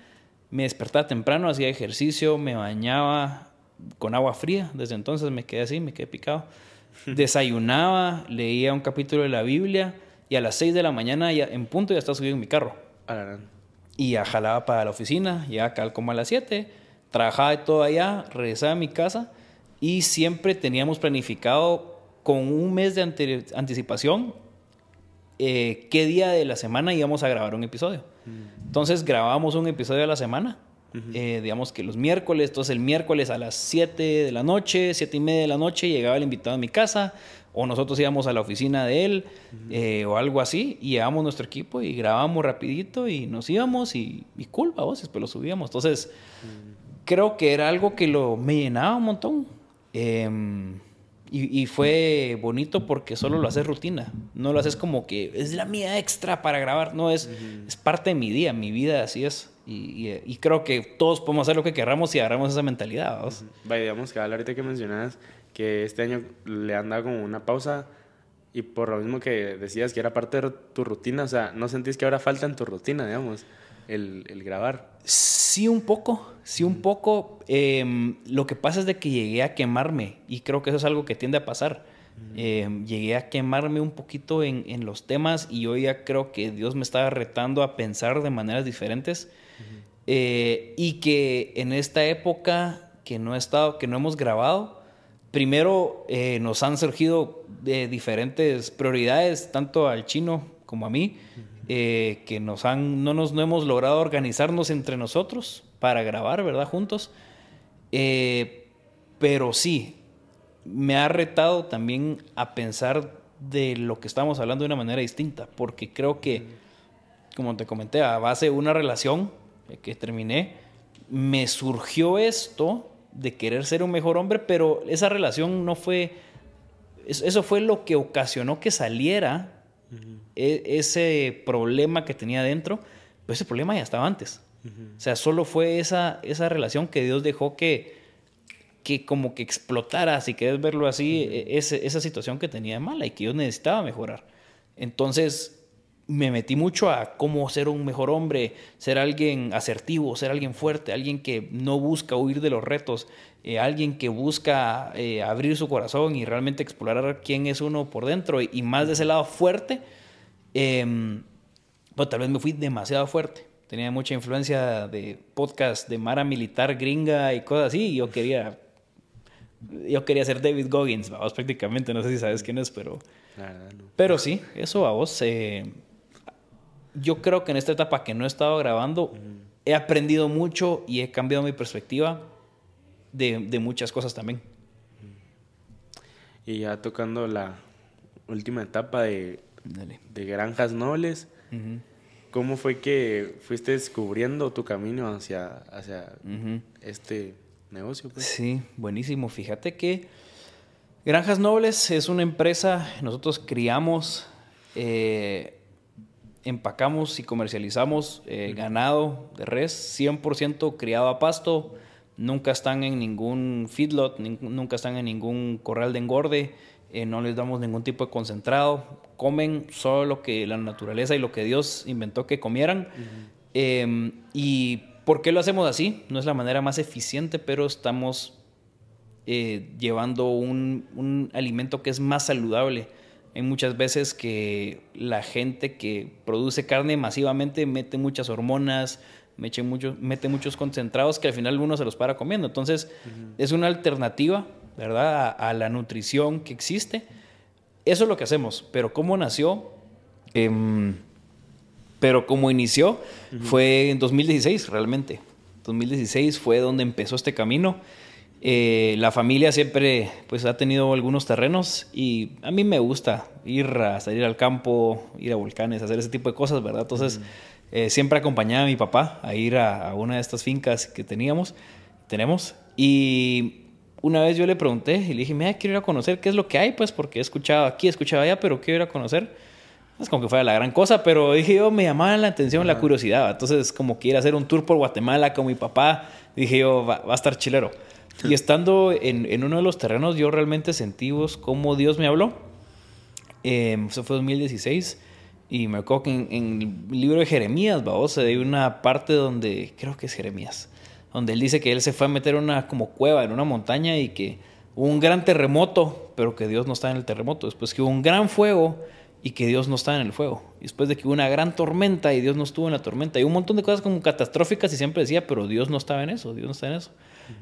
Me despertaba temprano, hacía ejercicio, me bañaba con agua fría. Desde entonces me quedé así, me quedé picado. Desayunaba, leía un capítulo de la Biblia y a las 6 de la mañana ya, en punto ya estaba subido en mi carro. Y ya jalaba para la oficina, ya acá como a las 7. Trabajaba de todo allá, regresaba a mi casa y siempre teníamos planificado con un mes de anticipación eh, qué día de la semana íbamos a grabar un episodio. Mm. Entonces grabábamos un episodio a la semana, eh, digamos que los miércoles, entonces el miércoles a las 7 de la noche, 7 y media de la noche llegaba el invitado a mi casa o nosotros íbamos a la oficina de él eh, o algo así y llevábamos nuestro equipo y grabábamos rapidito y nos íbamos y, y cool, vos, después lo subíamos. Entonces mm. creo que era algo que lo, me llenaba un montón Em, y, fue bonito porque solo lo haces rutina. No lo haces como que es la mía extra para grabar. No, es, es parte de mi día, mi vida, así es. Y, creo que todos podemos hacer lo que queramos si agarramos esa mentalidad. Vaya, digamos que ahorita que mencionas que este año le han dado como una pausa y por lo mismo que decías que era parte de tu rutina, o sea, ¿no sentís que ahora falta en tu rutina, digamos, el, el grabar? Sí, un poco, sí, un poco. Em, lo que pasa es de que llegué a quemarme y creo que eso es algo que tiende a pasar. Em, llegué a quemarme un poquito en, en, los temas y hoy ya creo que Dios me estaba retando a pensar de maneras diferentes eh, y que en esta época que no, he estado, que no hemos grabado, primero eh, nos han surgido de diferentes prioridades, tanto al chino como a mí. Eh, que nos han, no, nos, no hemos logrado organizarnos entre nosotros para grabar, ¿verdad? Juntos. Eh, pero sí, me ha retado también a pensar de lo que estamos hablando de una manera distinta, porque creo que, como te comenté, a base de una relación que terminé, me surgió esto de querer ser un mejor hombre, pero esa relación no fue, eso fue lo que ocasionó que saliera e, ese problema que tenía dentro, Pero ese problema ya estaba antes. O sea, solo fue esa, esa relación que Dios dejó que, que como que explotara, si quieres verlo así, e, esa situación que tenía de mala y que yo necesitaba mejorar. Entonces me metí mucho a cómo ser un mejor hombre, ser alguien asertivo, ser alguien fuerte, alguien que no busca huir de los retos, eh, alguien que busca eh, abrir su corazón y realmente explorar quién es uno por dentro y, más de ese lado fuerte. Eh, pues tal vez me fui demasiado fuerte tenía mucha influencia de podcast de Mara Militar gringa y cosas así. Y yo quería, yo quería ser David Goggins, vamos, prácticamente. No sé si sabes quién es, pero. Pero sí, eso a vos. Eh, yo creo que en esta etapa que no he estado grabando, he aprendido mucho y he cambiado mi perspectiva de, de muchas cosas también. Y ya tocando la última etapa de, de granjas nobles. ¿Cómo fue que fuiste descubriendo tu camino hacia, hacia este negocio? Pues? Sí, buenísimo. Fíjate que Granjas Nobles es una empresa, nosotros criamos, eh, empacamos y comercializamos eh, ganado de res 100% criado a pasto. Nunca están en ningún feedlot, nunca están en ningún corral de engorde. Eh, no les damos ningún tipo de concentrado, comen solo lo que la naturaleza y lo que Dios inventó que comieran. Em, ¿Y por qué lo hacemos así? No es la manera más eficiente, pero estamos eh, llevando un, un, alimento que es más saludable. Hay muchas veces que la gente que produce carne masivamente mete muchas hormonas, mete, mucho, mete muchos concentrados que al final uno se los para comiendo. Entonces, es una alternativa ¿verdad? A, la nutrición que existe. Eso es lo que hacemos, pero cómo nació, em, pero cómo inició, fue en 2016 realmente. 2016 fue donde empezó este camino. Eh, la familia siempre pues ha tenido algunos terrenos y a mí me gusta ir a salir al campo, ir a volcanes, hacer ese tipo de cosas, ¿verdad? Entonces eh, siempre acompañaba a mi papá a ir a, a, una de estas fincas que teníamos, tenemos y una vez yo le pregunté y le dije, mira, quiero ir a conocer qué es lo que hay, pues, porque he escuchado aquí, he escuchado allá, pero quiero ir a conocer. Es como que fuera la gran cosa, pero dije yo, me llamaba la atención, la curiosidad. Entonces, como quiero hacer un tour por Guatemala con mi papá, dije yo, va, a estar chilero. Y estando en, en, uno de los terrenos, yo realmente sentí vos cómo Dios me habló. Eh, eso fue 2016. Y me acuerdo que en, en el libro de Jeremías, vamos, hay una parte donde, creo que es Jeremías, donde él dice que él se fue a meter una como cueva en una montaña y que hubo un gran terremoto, pero que Dios no está en el terremoto. Después que hubo un gran fuego y que Dios no está en el fuego. Después de que hubo una gran tormenta y Dios no estuvo en la tormenta. Y un montón de cosas como catastróficas y siempre decía, pero Dios no estaba en eso, Dios no está en eso.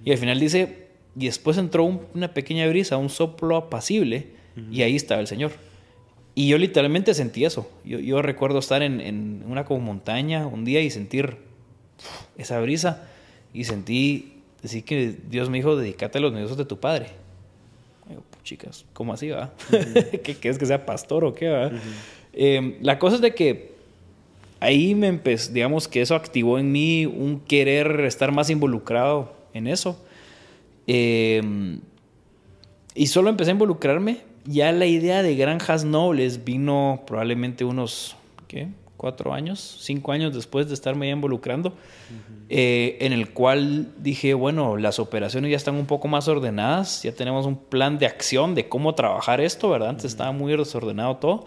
Y al final dice, y después entró una pequeña brisa, un soplo apacible, y ahí estaba el Señor. Y yo literalmente sentí eso. Yo, recuerdo estar en, en, una como montaña un día y sentir esa brisa y sentí decir que Dios me dijo, dedícate a los negocios de tu padre. digo, chicas, ¿cómo así va? ¿Qué, es que sea pastor o qué va? Em, la cosa es de que ahí me empezó, digamos que eso activó en mí un querer estar más involucrado en eso. Em, y solo empecé a involucrarme. Ya la idea de granjas nobles vino probablemente unos, ¿qué? cuatro años, cinco años después de estarme ya involucrando, eh, en el cual dije, bueno, las operaciones ya están un poco más ordenadas, ya tenemos un plan de acción de cómo trabajar esto, ¿verdad? Antes estaba muy desordenado todo.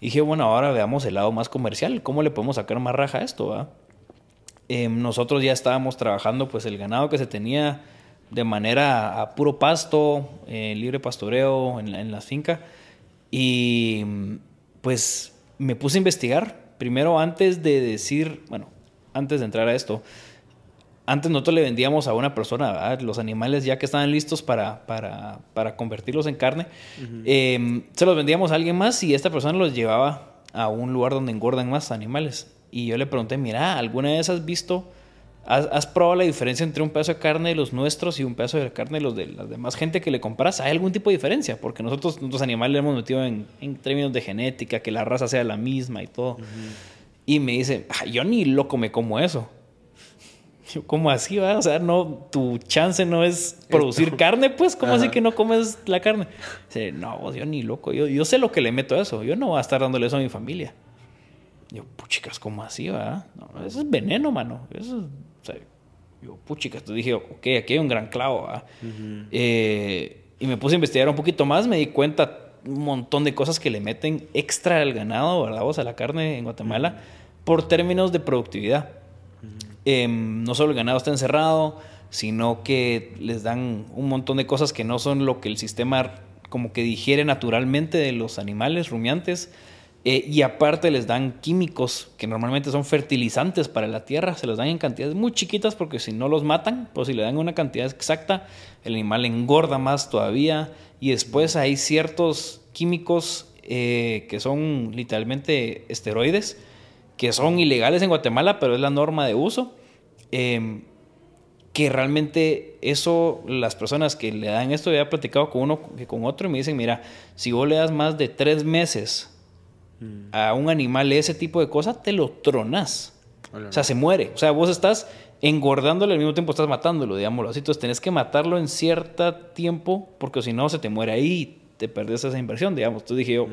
Y dije, bueno, ahora veamos el lado más comercial, ¿cómo le podemos sacar más raja a esto, ¿verdad? Em, nosotros ya estábamos trabajando pues el ganado que se tenía de manera a puro pasto, eh, libre pastoreo en la, en la finca. Y pues me puse a investigar primero antes de decir, bueno, antes de entrar a esto, antes nosotros le vendíamos a una persona los animales ya que estaban listos para, para, para convertirlos en carne, em, se los vendíamos a alguien más y esta persona los llevaba a un lugar donde engordan más animales. Y yo le pregunté, mira, ¿alguna vez has visto ¿Has, probado la diferencia entre un pedazo de carne de los nuestros y un pedazo de carne de los de la demás gente que le compras? ¿Hay algún tipo de diferencia? Porque nosotros, los animales, le hemos metido en, términos de genética, que la raza sea la misma y todo. Y me dice, yo ni loco me como eso. Yo, ¿cómo así va? O sea, no, tu chance no es producir carne, pues, ¿cómo así que no comes la carne? Dice, no, yo ni loco, yo, yo sé lo que le meto a eso, yo no voy a estar dándole eso a mi familia. Yo, puchicas, ¿cómo así, va? No, eso es veneno, mano. Eso es, o sea, yo, puchicas, entonces dije, ok, aquí hay un gran clavo, ¿va? Eh, y me puse a investigar un poquito más, me di cuenta un montón de cosas que le meten extra al ganado, ¿verdad? O sea, la carne en Guatemala, por términos de productividad. Em, no solo el ganado está encerrado, sino que les dan un montón de cosas que no son lo que el sistema como que digiere naturalmente de los animales rumiantes. Eh, y aparte les dan químicos que normalmente son fertilizantes para la tierra, se los dan en cantidades muy chiquitas porque si no los matan, pues si le dan una cantidad exacta, el animal engorda más todavía. Y después hay ciertos químicos eh, que son literalmente esteroides, que son ilegales en Guatemala, pero es la norma de uso. Em, que realmente eso, las personas que le dan esto, ya he platicado con uno que con otro y me dicen, mira, si vos le das más de tres meses mm. a un animal ese tipo de cosas, te lo tronas. O sea, se muere. O sea, vos estás engordándolo al mismo tiempo estás matándolo, digámoslo así. Entonces tenés que matarlo en cierto tiempo porque si no se te muere ahí y te perdés esa inversión, digamos. Entonces dije yo,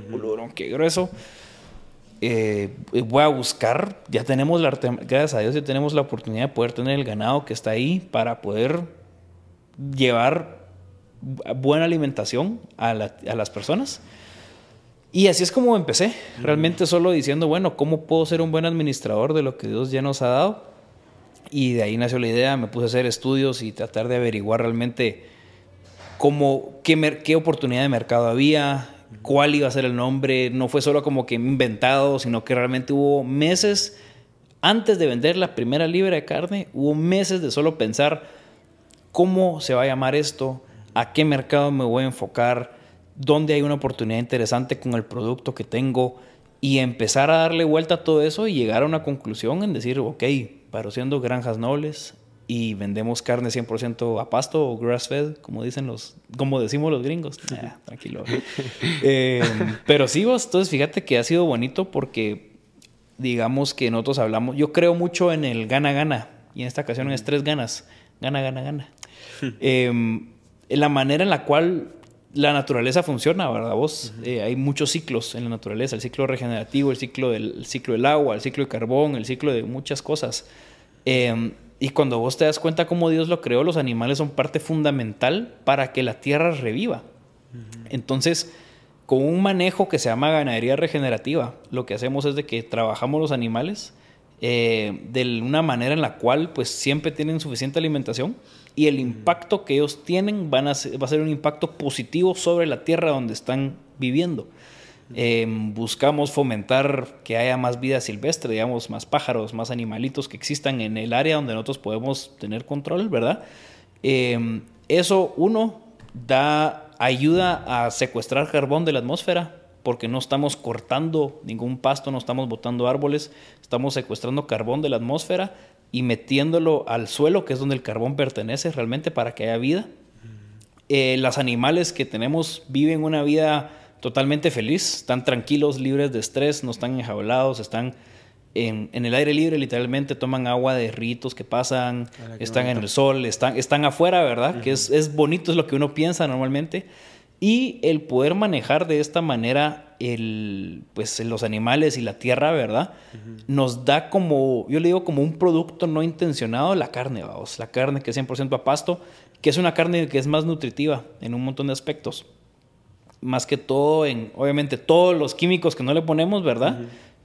qué grueso. Eh, voy a buscar, ya tenemos la, gracias a Dios, ya tenemos la oportunidad de poder tener el ganado que está ahí para poder llevar buena alimentación a, a las personas. Y así es como empecé, realmente solo diciendo, bueno, ¿cómo puedo ser un buen administrador de lo que Dios ya nos ha dado? Y de ahí nació la idea, me puse a hacer estudios y tratar de averiguar realmente cómo, qué, qué oportunidad de mercado había, cuál iba a ser el nombre. No fue solo como que inventado, sino que realmente hubo meses antes de vender la primera libra de carne, hubo meses de solo pensar cómo se va a llamar esto, a qué mercado me voy a enfocar, dónde hay una oportunidad interesante con el producto que tengo y empezar a darle vuelta a todo eso y llegar a una conclusión en decir, ok, siendo granjas nobles y vendemos carne 100% a pasto o grass fed, como dicen los, como decimos los gringos. tranquilo. Eh, pero sí, vos, entonces fíjate que ha sido bonito porque digamos que nosotros hablamos, yo creo mucho en el gana-gana y en esta ocasión es tres ganas, gana, gana, gana. Em, la manera en la cual la naturaleza funciona, ¿verdad? Vos, eh, hay muchos ciclos en la naturaleza, el ciclo regenerativo, el ciclo del, ciclo del agua, el ciclo de carbón, el ciclo de muchas cosas. Em, y cuando vos te das cuenta cómo Dios lo creó, los animales son parte fundamental para que la tierra reviva. Entonces, con un manejo que se llama ganadería regenerativa, lo que hacemos es de que trabajamos los animales eh, de una manera en la cual pues siempre tienen suficiente alimentación y el impacto que ellos tienen van a va a ser un impacto positivo sobre la tierra donde están viviendo. Em, buscamos fomentar que haya más vida silvestre, digamos, más pájaros, más animalitos que existan en el área donde nosotros podemos tener control, ¿verdad? Em, eso, uno, da ayuda a secuestrar carbón de la atmósfera, porque no estamos cortando ningún pasto, no estamos botando árboles, estamos secuestrando carbón de la atmósfera y metiéndolo al suelo, que es donde el carbón pertenece realmente para que haya vida. Eh, los animales que tenemos viven una vida totalmente feliz, están tranquilos, libres de estrés, no están enjaulados, están en, el aire libre literalmente, toman agua de ritos que pasan, están en el sol, están, están afuera, ¿verdad? Que es, es bonito, es lo que uno piensa normalmente. Y el poder manejar de esta manera el, pues, los animales y la tierra, ¿verdad? Nos da como, yo le digo como un producto no intencionado la carne, vamos, la carne que es 100% a pasto, que es una carne que es más nutritiva en un montón de aspectos. Más que todo en, obviamente, todos los químicos que no le ponemos, ¿verdad?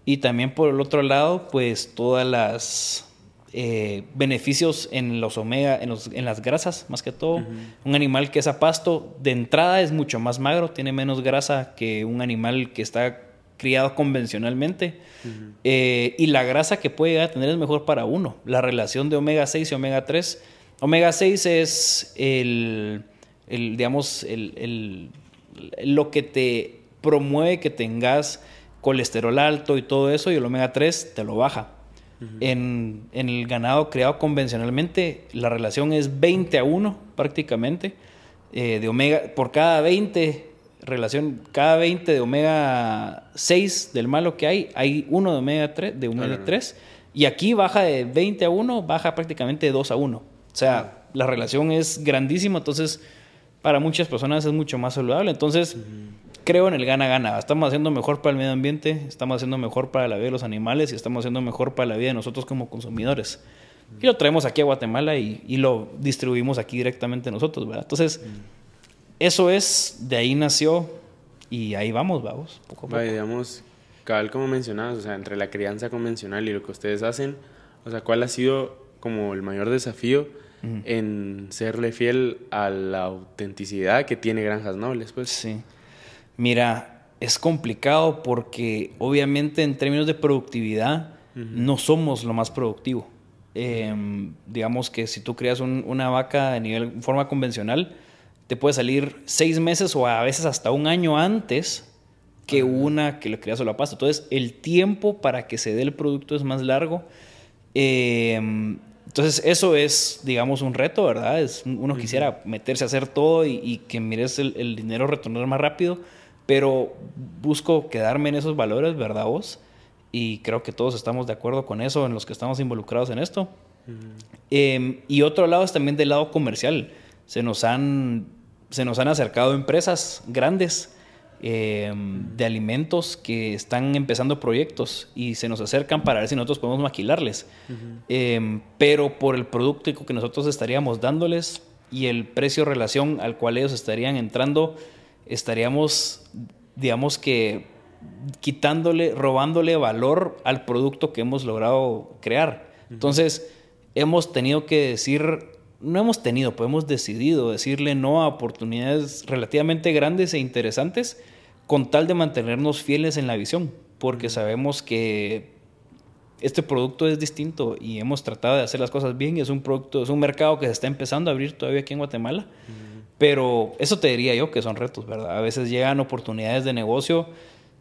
Y también por el otro lado, pues todas las eh, beneficios en los omega, en, las grasas, más que todo. Un animal que es a pasto, de entrada es mucho más magro, tiene menos grasa que un animal que está criado convencionalmente. Eh, y la grasa que puede llegar a tener es mejor para uno. La relación de omega 6 y omega 3. Omega 6 es el, digamos, el, lo que te promueve que tengas colesterol alto y todo eso, y el omega 3 te lo baja en, el ganado creado convencionalmente, la relación es 20 a 1 prácticamente. Eh, de omega, por cada 20 relación, cada 20 de omega 6 del malo que hay, hay uno de omega 3, de omega 3. Y aquí baja de 20 a 1, baja prácticamente de 2 a 1. O sea, la relación es grandísima, entonces para muchas personas es mucho más saludable. Entonces, creo en el gana-gana. Estamos haciendo mejor para el medio ambiente, estamos haciendo mejor para la vida de los animales y estamos haciendo mejor para la vida de nosotros como consumidores. Y lo traemos aquí a Guatemala y, y lo distribuimos aquí directamente nosotros, ¿verdad? Entonces, eso es, de ahí nació y ahí vamos, vamos, poco a poco. digamos, cabal como mencionabas, o sea, entre la crianza convencional y lo que ustedes hacen, o sea, ¿cuál ha sido como el mayor desafío en serle fiel a la autenticidad que tiene Granjas Nobles, pues? Sí. Mira, es complicado porque obviamente en términos de productividad no somos lo más productivo. Em, digamos que si tú creas una vaca a nivel forma convencional, te puede salir seis meses o a veces hasta un año antes que una que lo creas solo a pasto. Entonces, el tiempo para que se dé el producto es más largo. Em, entonces, eso es, digamos, un reto, ¿verdad? Es, uno quisiera meterse a hacer todo y, que mires el, el, dinero retornar más rápido, pero busco quedarme en esos valores, ¿verdad vos? Y creo que todos estamos de acuerdo con eso, en los que estamos involucrados en esto. Em, y otro lado es también del lado comercial. Se nos han, se nos han acercado empresas grandes em, de alimentos que están empezando proyectos y se nos acercan para ver si nosotros podemos maquilarles. Em, pero por el producto que nosotros estaríamos dándoles y el precio relación al cual ellos estarían entrando, estaríamos, digamos que quitándole, robándole valor al producto que hemos logrado crear. Entonces, hemos tenido que decir, no hemos tenido, pues hemos decidido decirle no a oportunidades relativamente grandes e interesantes con tal de mantenernos fieles en la visión, porque sabemos que este producto es distinto y hemos tratado de hacer las cosas bien y es un producto, es un mercado que se está empezando a abrir todavía aquí en Guatemala. Pero eso te diría yo que son retos, ¿verdad? A veces llegan oportunidades de negocio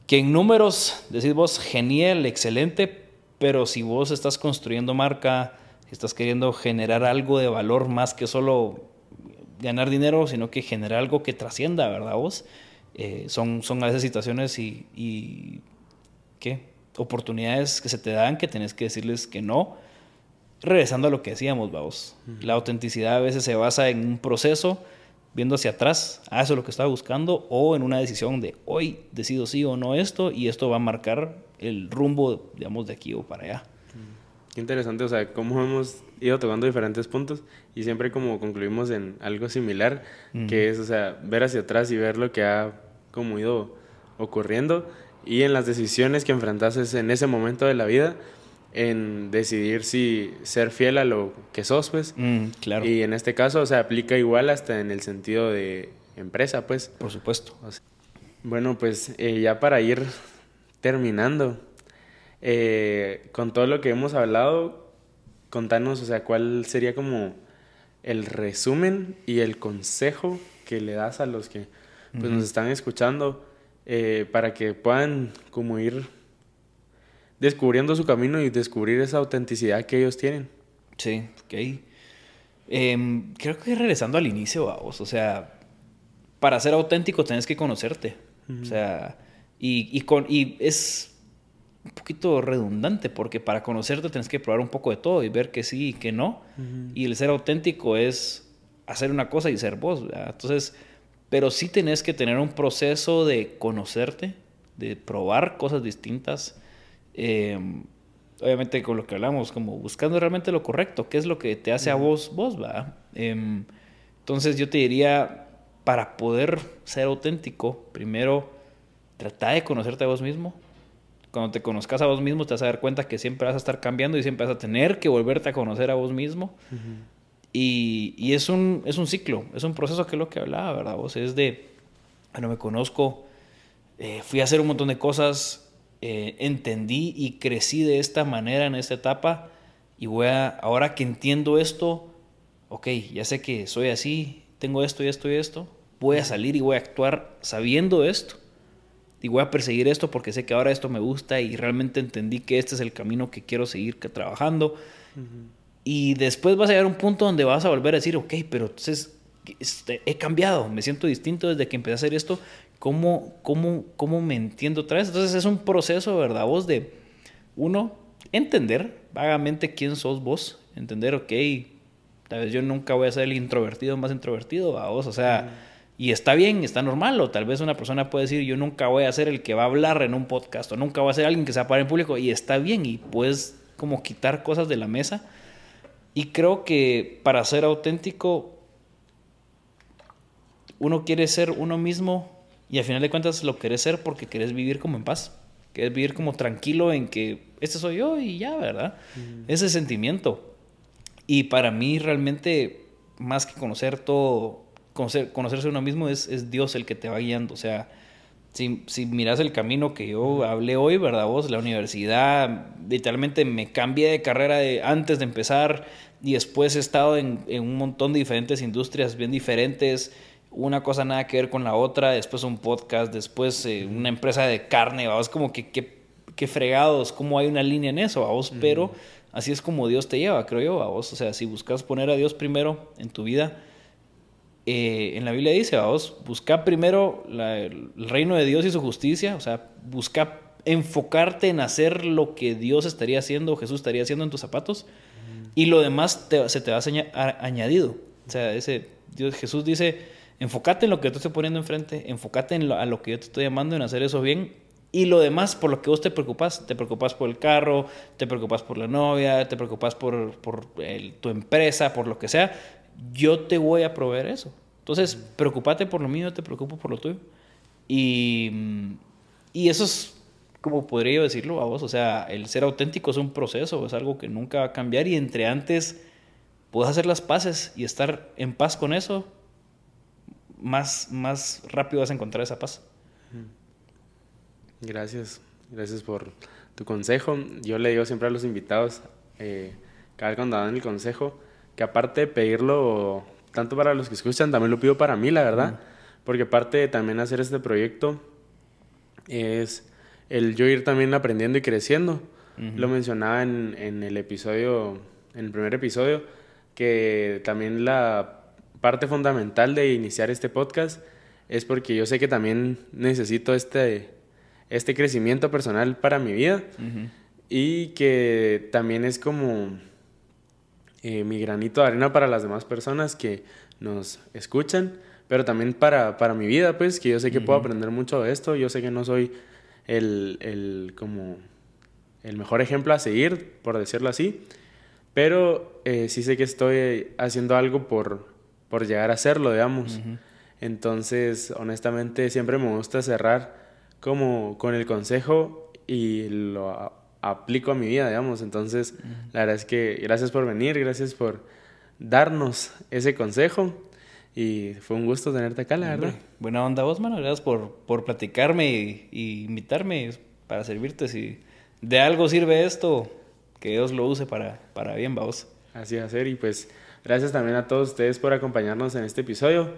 que en números decís vos genial, excelente, pero si vos estás construyendo marca, si estás queriendo generar algo de valor más que solo ganar dinero, sino que generar algo que trascienda, ¿verdad vos? Eh, son, son a veces situaciones y, y, ¿qué? oportunidades que se te dan que tenés que decirles que no. Regresando a lo que decíamos, vamos. La autenticidad a veces se basa en un proceso viendo hacia atrás, ah, eso es lo que estaba buscando, o en una decisión de hoy decido sí o no esto, y esto va a marcar el rumbo, digamos, de aquí o para allá. Mm. Qué interesante, o sea, cómo hemos ido tocando diferentes puntos y siempre como concluimos en algo similar, que es, o sea, ver hacia atrás y ver lo que ha como ido ocurriendo y en las decisiones que enfrentases en ese momento de la vida, en decidir si ser fiel a lo que sos, pues. Mm, claro. Y en este caso, o sea, aplica igual hasta en el sentido de empresa, pues. Por supuesto. bueno, pues eh, ya para ir terminando, eh, con todo lo que hemos hablado, contanos, o sea, cuál sería como el resumen y el consejo que le das a los que pues, nos están escuchando eh, para que puedan como ir descubriendo su camino y descubrir esa autenticidad que ellos tienen. Sí, ok. Em, creo que regresando al inicio, vamos, o sea, para ser auténtico tienes que conocerte. O sea, y, y, con, y es un poquito redundante porque para conocerte tienes que probar un poco de todo y ver que sí y que no. Y el ser auténtico es hacer una cosa y ser vos. Entonces, pero sí tenés que tener un proceso de conocerte, de probar cosas distintas Em, obviamente con lo que hablamos, como buscando realmente lo correcto, qué es lo que te hace a vos, vos, va. Em, entonces yo te diría, para poder ser auténtico, primero trata de conocerte a vos mismo. Cuando te conozcas a vos mismo, te vas a dar cuenta que siempre vas a estar cambiando y siempre vas a tener que volverte a conocer a vos mismo. y, y, es, un, es un ciclo, es un proceso que es lo que hablaba, ¿verdad? Vos es de, bueno, me conozco, eh, fui a hacer un montón de cosas, eh, entendí y crecí de esta manera en esta etapa y voy a, ahora que entiendo esto, ok, ya sé que soy así, tengo esto y esto y esto, voy a salir y voy a actuar sabiendo esto y voy a perseguir esto porque sé que ahora esto me gusta y realmente entendí que este es el camino que quiero seguir trabajando. Y después vas a llegar a un punto donde vas a volver a decir, ok, pero entonces este, he cambiado, me siento distinto desde que empecé a hacer esto ¿Cómo, cómo, cómo me entiendo otra vez? Entonces es un proceso, ¿verdad? Vos de, uno, entender vagamente quién sos vos, entender, ok, tal vez yo nunca voy a ser el introvertido más introvertido, a vos, o sea, Y está bien, está normal, o tal vez una persona puede decir, yo nunca voy a ser el que va a hablar en un podcast, o nunca voy a ser alguien que se va en público, y está bien, y puedes como quitar cosas de la mesa. Y creo que para ser auténtico, uno quiere ser uno mismo, y al final de cuentas lo querés ser porque querés vivir como en paz, querés vivir como tranquilo en que este soy yo y ya, ¿verdad? Ese sentimiento. Y para mí realmente, más que conocer todo conocer, conocerse uno mismo es, es, Dios el que te va guiando. O sea, si, si miras el camino que yo hablé hoy, ¿verdad? Vos, la universidad, literalmente me cambié de carrera de, antes de empezar y después he estado en, en un montón de diferentes industrias bien diferentes una cosa nada que ver con la otra, después un podcast, después eh, una empresa de carne, vamos, como que qué fregados, cómo hay una línea en eso, vos, pero así es como Dios te lleva, creo yo, vos, o sea, si buscas poner a Dios primero en tu vida, eh, en la Biblia dice, vamos, busca primero el reino de Dios y su justicia, o sea, busca enfocarte en hacer lo que Dios estaría haciendo, Jesús estaría haciendo en tus zapatos, y lo demás se te va a añadido. O sea, ese, Dios, Jesús dice, enfócate en lo que te estoy poniendo enfrente, enfócate en lo, a lo que yo te estoy llamando, en hacer eso bien, y lo demás, por lo que vos te preocupas, te preocupas por el carro, te preocupas por la novia, te preocupas por, por tu empresa, por lo que sea, yo te voy a proveer eso. Entonces, preocúpate por lo mío, te preocupo por lo tuyo. Y, y eso es, como podría yo decirlo a vos, o sea, el ser auténtico es un proceso, es algo que nunca va a cambiar y entre antes puedes hacer las paces y estar en paz con eso, más, más rápido vas a encontrar esa paz. Gracias, gracias por tu consejo. Yo le digo siempre a los invitados, eh, cada vez cuando dan el consejo, que aparte de pedirlo tanto para los que escuchan, también lo pido para mí, la verdad, porque parte de también hacer este proyecto es el yo ir también aprendiendo y creciendo. Lo mencionaba en, en, el episodio, en el primer episodio, que también la parte fundamental de iniciar este podcast es porque yo sé que también necesito este, este crecimiento personal para mi vida y que también es como eh, mi granito de arena para las demás personas que nos escuchan, pero también para, para mi vida, pues, que yo sé que puedo aprender mucho de esto, yo sé que no soy el, el, como el mejor ejemplo a seguir, por decirlo así, pero eh, sí sé que estoy haciendo algo por, por llegar a hacerlo, digamos. Entonces, honestamente, siempre me gusta cerrar como con el consejo y lo aplico a mi vida, digamos. Entonces, la verdad es que gracias por venir, gracias por darnos ese consejo. Y fue un gusto tenerte acá, la verdad. Buena onda vos, mano. Gracias por, por platicarme y, invitarme para servirte. Si de algo sirve esto, que Dios lo use para, para bien, vos. Así va a ser. Y pues gracias también a todos ustedes por acompañarnos en este episodio.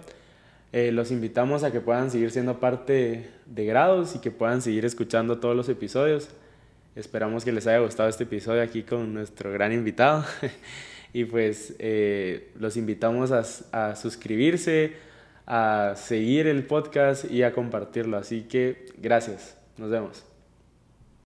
Eh, los invitamos a que puedan seguir siendo parte de Grados y que puedan seguir escuchando todos los episodios. Esperamos que les haya gustado este episodio aquí con nuestro gran invitado. y pues eh, los invitamos a, a suscribirse, a seguir el podcast y a compartirlo. Así que gracias. Nos vemos.